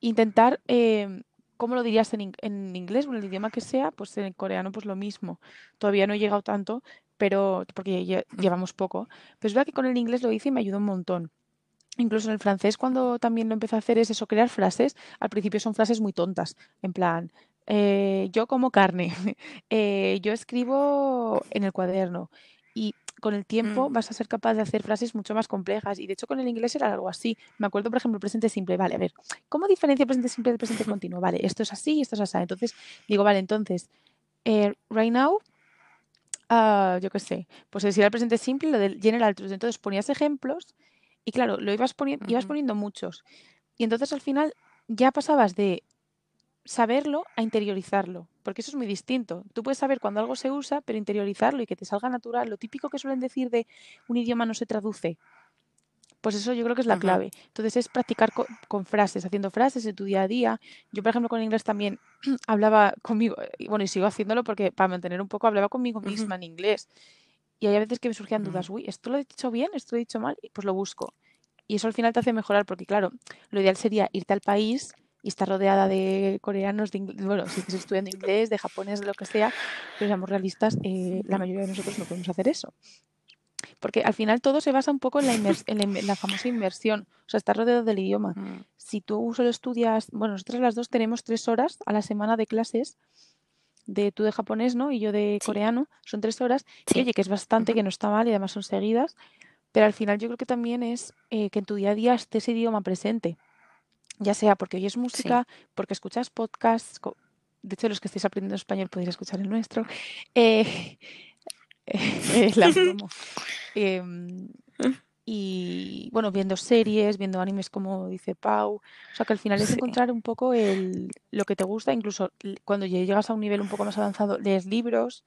intentar, eh, ¿cómo lo dirías en, en inglés o en el idioma que sea? Pues en coreano pues lo mismo. Todavía no he llegado tanto, pero porque mm. llevamos poco. Pero es verdad que con el inglés lo hice y me ayudó un montón. Incluso en el francés, cuando también lo empecé a hacer, es eso, crear frases. Al principio son frases muy tontas, en plan, eh, yo como carne, eh, yo escribo en el cuaderno. Y con el tiempo mm. vas a ser capaz de hacer frases mucho más complejas. Y de hecho con el inglés era algo así. Me acuerdo, por ejemplo, el presente simple. Vale, a ver, ¿cómo diferencia el presente simple del presente continuo? Vale, esto es así y esto es así. Entonces digo, vale, entonces, eh, right now Ah, yo qué sé, pues si era el presente simple, lo del general. Entonces ponías ejemplos y claro, lo ibas poniendo, ibas poniendo muchos. Y entonces al final ya pasabas de saberlo a interiorizarlo, porque eso es muy distinto. Tú puedes saber cuando algo se usa, pero interiorizarlo y que te salga natural. Lo típico que suelen decir de un idioma no se traduce. Pues eso yo creo que es la clave. Entonces es practicar con, frases, haciendo frases en tu día a día. Yo, por ejemplo, con inglés también hablaba conmigo, y bueno, y sigo haciéndolo porque para mantener un poco, hablaba conmigo misma en inglés. Y hay veces que me surgían dudas, uy, ¿esto lo he dicho bien? ¿Esto lo he dicho mal? Pues lo busco. Y eso al final te hace mejorar porque, claro, lo ideal sería irte al país y estar rodeada de coreanos, de bueno, si estás estudiando inglés, de japonés, de lo que sea, pero seamos realistas, eh, la mayoría de nosotros no podemos hacer eso. Porque al final todo se basa un poco en la, en la, famosa inmersión, o sea, estar rodeado del idioma. Si tú solo estudias, bueno, nosotros las dos tenemos tres horas a la semana de clases, de tú de japonés, ¿no? Y yo de coreano, son tres horas, y oye, que es bastante, que no está mal y además son seguidas, pero al final yo creo que también es eh, que en tu día a día esté ese idioma presente, ya sea porque oyes música, porque escuchas podcasts, de hecho los que estáis aprendiendo español podéis escuchar el nuestro, eh, la em, y bueno, viendo series, viendo animes como dice Pau. O sea que al final es encontrar un poco el, lo que te gusta, incluso cuando llegas a un nivel un poco más avanzado, lees libros.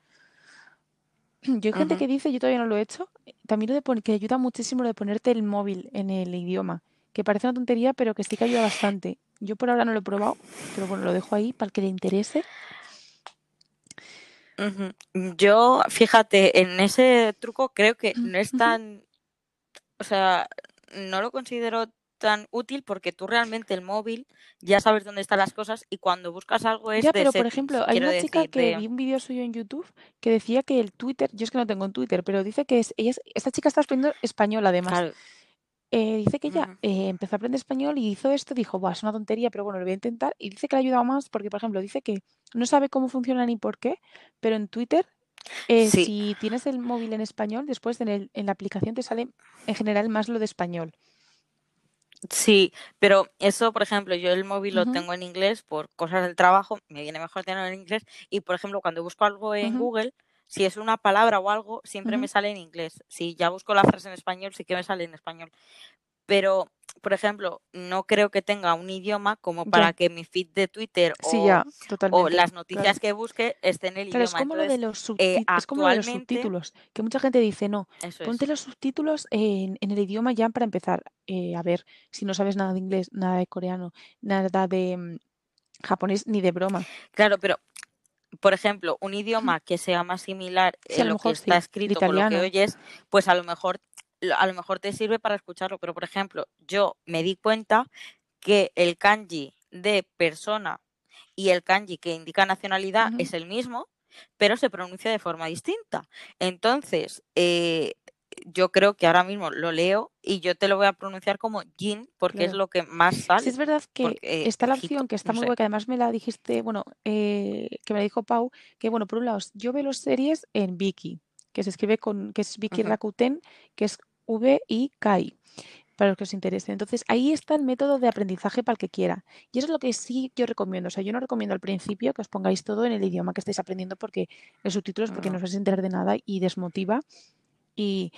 Yo hay gente que dice, yo todavía no lo he hecho, también lo de que ayuda muchísimo lo de ponerte el móvil en el idioma, que parece una tontería, pero que sí que ayuda bastante. Yo por ahora no lo he probado, pero bueno, lo dejo ahí para el que le interese. Yo, fíjate, en ese truco creo que no es tan, o sea, no lo considero tan útil porque tú realmente el móvil ya sabes dónde están las cosas y cuando buscas algo es ya, pero por ejemplo, hay una chica que vi un vídeo suyo en YouTube que decía que el Twitter, yo es que no tengo un Twitter, pero dice que es, ella esta chica está aprendiendo español además. Eh, dice que ella eh, empezó a aprender español y hizo esto, dijo, Buah, es una tontería, pero bueno, lo voy a intentar. Y dice que le ha ayudado más porque, por ejemplo, dice que no sabe cómo funciona ni por qué, pero en Twitter, eh, si tienes el móvil en español, después en, el, en la aplicación te sale en general más lo de español. Sí, pero eso, por ejemplo, yo el móvil lo tengo en inglés por cosas del trabajo, me viene mejor tenerlo en inglés y, por ejemplo, cuando busco algo en Google, si es una palabra o algo, siempre me sale en inglés. Si ya busco la frase en español, sí que me sale en español. pero por ejemplo, no creo que tenga un idioma como para Ya. que mi feed de Twitter Sí, o, ya, o totalmente. las Claro. noticias que busque estén en el Claro, es idioma. como lo de los eh, es como lo de los subtítulos, que mucha gente dice, no, eso ponte es. los subtítulos en, en el idioma ya para empezar. Eh, a ver, si no sabes nada de inglés, nada de coreano, nada de mm, japonés, ni de broma. Claro, pero por ejemplo, un idioma que sea más similar Sí, a en lo lo que está sí, escrito con lo que oyes, pues a lo mejor a lo mejor te sirve para escucharlo, pero por ejemplo, yo me di cuenta que el kanji de persona y el kanji que indica nacionalidad es el mismo, pero se pronuncia de forma distinta. Entonces, eh, yo creo que ahora mismo lo leo y yo te lo voy a pronunciar como Jin porque es lo que más Sí, sale. es verdad que Porque está la opción que está no muy buena, que además me la dijiste, bueno, eh, que me la dijo Pau, que bueno, por un lado, yo veo las series en Viki, que se escribe con, que es Viki Ujú. Rakuten, que es V-I-K-I, para los que os interese. Entonces, ahí está el método de aprendizaje para el que quiera. Y eso es lo que sí yo recomiendo. O sea, yo no recomiendo al principio que os pongáis todo en el idioma que estáis aprendiendo porque los subtítulos, porque no No. os vais a enterar de nada y desmotiva. Y,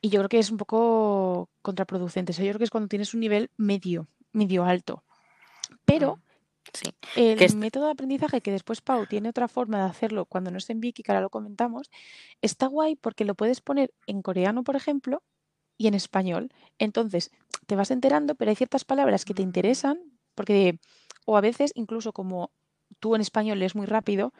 y yo creo que es un poco contraproducente. O sea, yo creo que es cuando tienes un nivel medio, medio alto. Pero Mm, Sí. el método de aprendizaje que después Pau tiene otra forma de hacerlo cuando no es en Viki, que ahora lo comentamos, está guay porque lo puedes poner en coreano, por ejemplo, y en español. Entonces, te vas enterando, pero hay ciertas palabras que te Mm. interesan, porque, o a veces, incluso como tú en español lees muy rápido,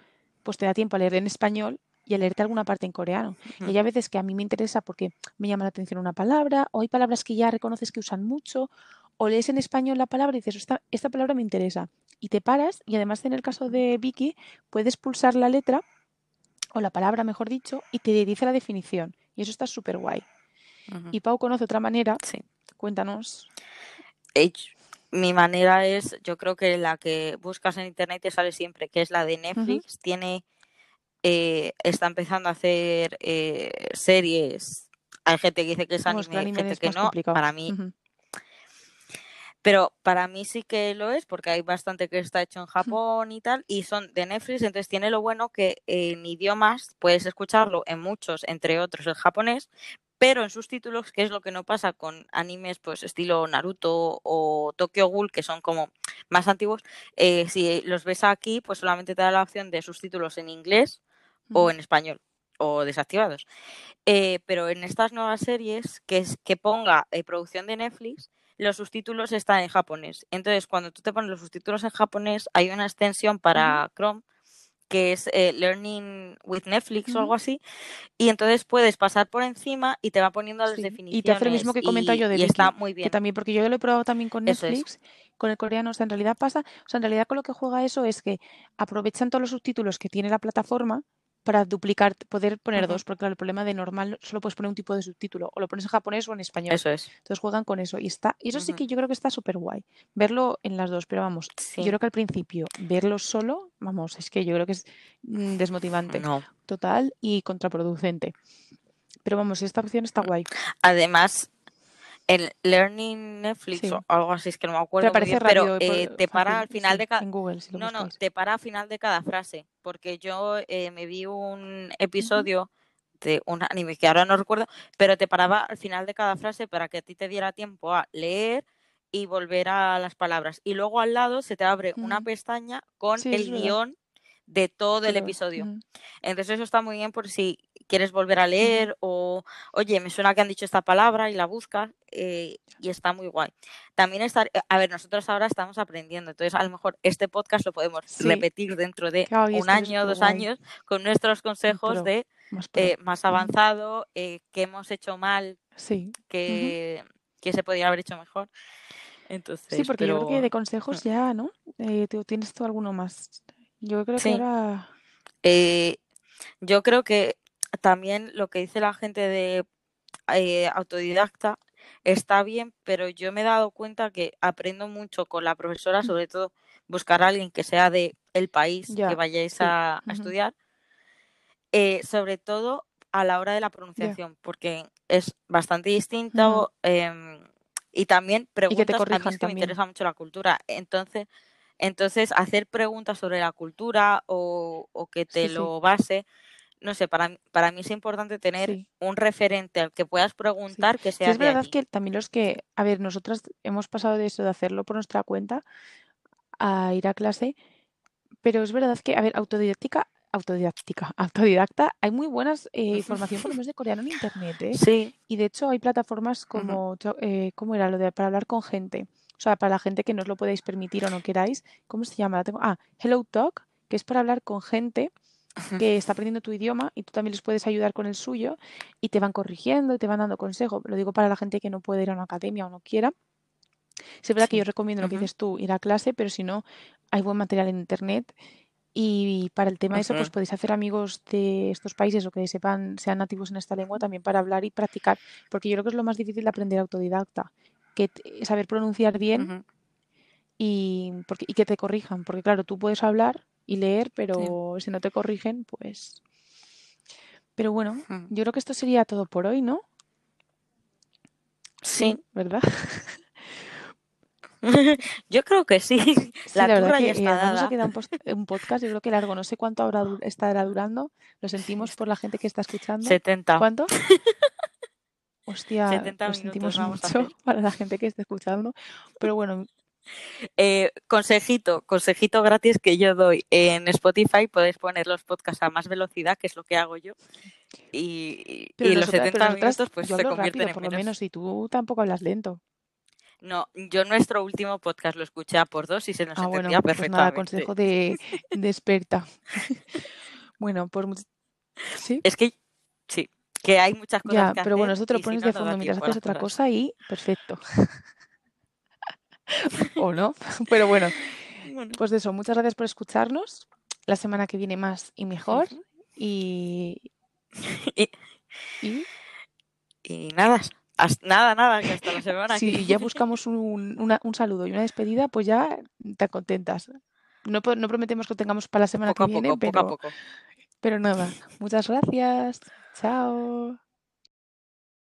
pues te da tiempo a leer en español y a leerte alguna parte en coreano. Y hay a veces que a mí me interesa porque me llama la atención una palabra, o hay palabras que ya reconoces que usan mucho, o lees en español la palabra y dices, esta, esta palabra me interesa. Y te paras, y además en el caso de Vicky, puedes pulsar la letra, o la palabra, mejor dicho, y te dice la definición. Y eso está súper guay. Y Pau conoce otra manera, Sí. cuéntanos. Mi manera es, yo creo que la que buscas en internet te sale siempre, que es la de. Netflix. Tiene, eh, está empezando a hacer eh, series. Hay gente que dice que es que el anime, anime gente que no. complicado. Para mí, pero para mí sí que lo es, porque hay bastante que está hecho en. Japón y tal, y son de Netflix, entonces tiene lo bueno que en idiomas puedes escucharlo en muchos, entre otros el japonés, pero en sus títulos, que es lo que no pasa con animes pues estilo Naruto o Tokyo Ghoul, que son como más antiguos, eh, si los ves aquí, pues solamente te da la opción de subtítulos en inglés o en español o desactivados. Eh, pero en estas nuevas series, que, es, que ponga eh, producción de Netflix, los subtítulos están en japonés. Entonces, cuando tú te pones los subtítulos en japonés, hay una extensión para Chrome que es eh, Learning with Netflix o algo así, y entonces puedes pasar por encima y te va poniendo las Sí, y te hace lo mismo definiciones que y, yo de y está Vicky, muy que bien. también, porque yo lo he probado también con es. Netflix, con el coreano, o sea, en realidad pasa, o sea, en realidad con lo que juega eso es que aprovechan todos los subtítulos que tiene la plataforma para duplicar, poder poner dos, porque claro, el problema de normal solo puedes poner un tipo de subtítulo, o lo pones en japonés o en español. Eso es. Entonces juegan con eso. Y está, y eso sí que yo creo que está súper guay. Verlo en las dos, pero vamos, yo creo que al principio verlo solo, vamos, es que yo creo que es mm, desmotivante, No. total y contraproducente. Pero vamos, esta opción está guay. Además, el Learning Netflix Sí. o algo así, es que no me acuerdo bien, pero por- eh, te para fácil, al final sí, de cada... si No, no, te para al final de cada frase, porque yo eh, me vi un episodio de un anime que ahora no recuerdo, pero te paraba al final de cada frase para que a ti te diera tiempo a leer y volver a las palabras. Y luego al lado se te abre una pestaña con Sí, el guion de todo el Pero, episodio. Entonces eso está muy bien por si quieres volver a leer o, oye, me suena que han dicho esta palabra y la buscas eh, y está muy guay. También estar, eh, a ver, nosotros ahora estamos aprendiendo, entonces a lo mejor este podcast lo podemos Sí, repetir dentro de claro, un año, dos años, con nuestros consejos de más eh, más avanzado, eh, qué hemos hecho mal, Sí. que, que se podría haber hecho mejor. Sí, Entonces, porque yo creo que de pero consejos ya, ¿no? Eh, ¿tú tienes tú alguno más? Yo creo que sí. ahora... Eh, yo creo que también lo que dice la gente de eh, autodidacta está bien, pero yo me he dado cuenta que aprendo mucho con la profesora, sobre todo buscar a alguien que sea de el país que vayáis sí. a, estudiar, eh, sobre todo a la hora de la pronunciación, porque es bastante distinto em, y también Y que te preguntas, a mí es que me interesa mucho la cultura, entonces, entonces hacer preguntas sobre la cultura o, o que te Sí, lo base no sé, para, para mí es importante tener Sí. un referente al que puedas preguntar que Sí, sea es de verdad que también los que, a ver, nosotras hemos pasado de eso de hacerlo por nuestra cuenta a ir a clase, pero es verdad que, a ver, autodidáctica, autodidáctica, autodidacta, hay muy buenas eh, formación por lo menos de coreano en internet, ¿eh? Sí, Y de hecho hay plataformas como, eh, ¿cómo era lo de para hablar con gente? O sea, para la gente que no os lo podéis permitir o no queráis, ¿cómo se llama? La tengo, ah, Hello Talk, que es para hablar con gente que está aprendiendo tu idioma y tú también les puedes ayudar con el suyo y te van corrigiendo y te van dando consejo. Lo digo para la gente que no puede ir a una academia o no quiera. Es verdad que yo recomiendo lo que dices tú, ir a clase, pero si no, hay buen material en internet. Y para el tema de eso, pues podéis hacer amigos de estos países o que sepan, sean nativos en esta lengua también para hablar y practicar, porque yo creo que es lo más difícil de aprender autodidacta, que t- saber pronunciar bien y, porque, y que te corrijan, porque claro, tú puedes hablar y leer, sí, pero si no te corrigen, pues... Pero bueno, ujú. yo creo que esto sería todo por hoy, ¿no? Sí, Sí, ¿verdad? yo creo que sí, Sí, la la verdad que ya eh, está además nos ha dada. quedado un, podcast, yo creo que largo, no sé cuánto du- estará durando, lo sentimos por la gente que está escuchando. 70, ¿Cuánto? Hostia, 70 lo sentimos mucho para la gente que esté escuchando, pero bueno, Eh, consejito, consejito gratis que yo doy. En Spotify podéis poner los podcasts a más velocidad, que es lo que hago yo. Y, los nosotras, pero 70 nosotras, minutos pues se convierten rápido en por lo menos. y tú tampoco hablas lento. No, yo nuestro último podcast lo escuché a por dos y se nos Ah, bueno, entendía pues nada, consejo de, de experta. Bueno, pues much- sí, Es que sí, que hay muchas cosas ya, que pero bueno, hacer esto te lo si pones no, de no fondo mientras haces otra cosa y perfecto. O no, pero bueno, Bueno. pues eso, muchas gracias por escucharnos. La semana que viene más y mejor. Y, Y, y y nada, hasta- nada, nada, que hasta la semana si ya buscamos un, una- un saludo y una despedida, pues ya te contentas. No, no prometemos que tengamos para la semana poco que a viene, poco, poco a pero, poco. pero nada. Muchas gracias. Chao.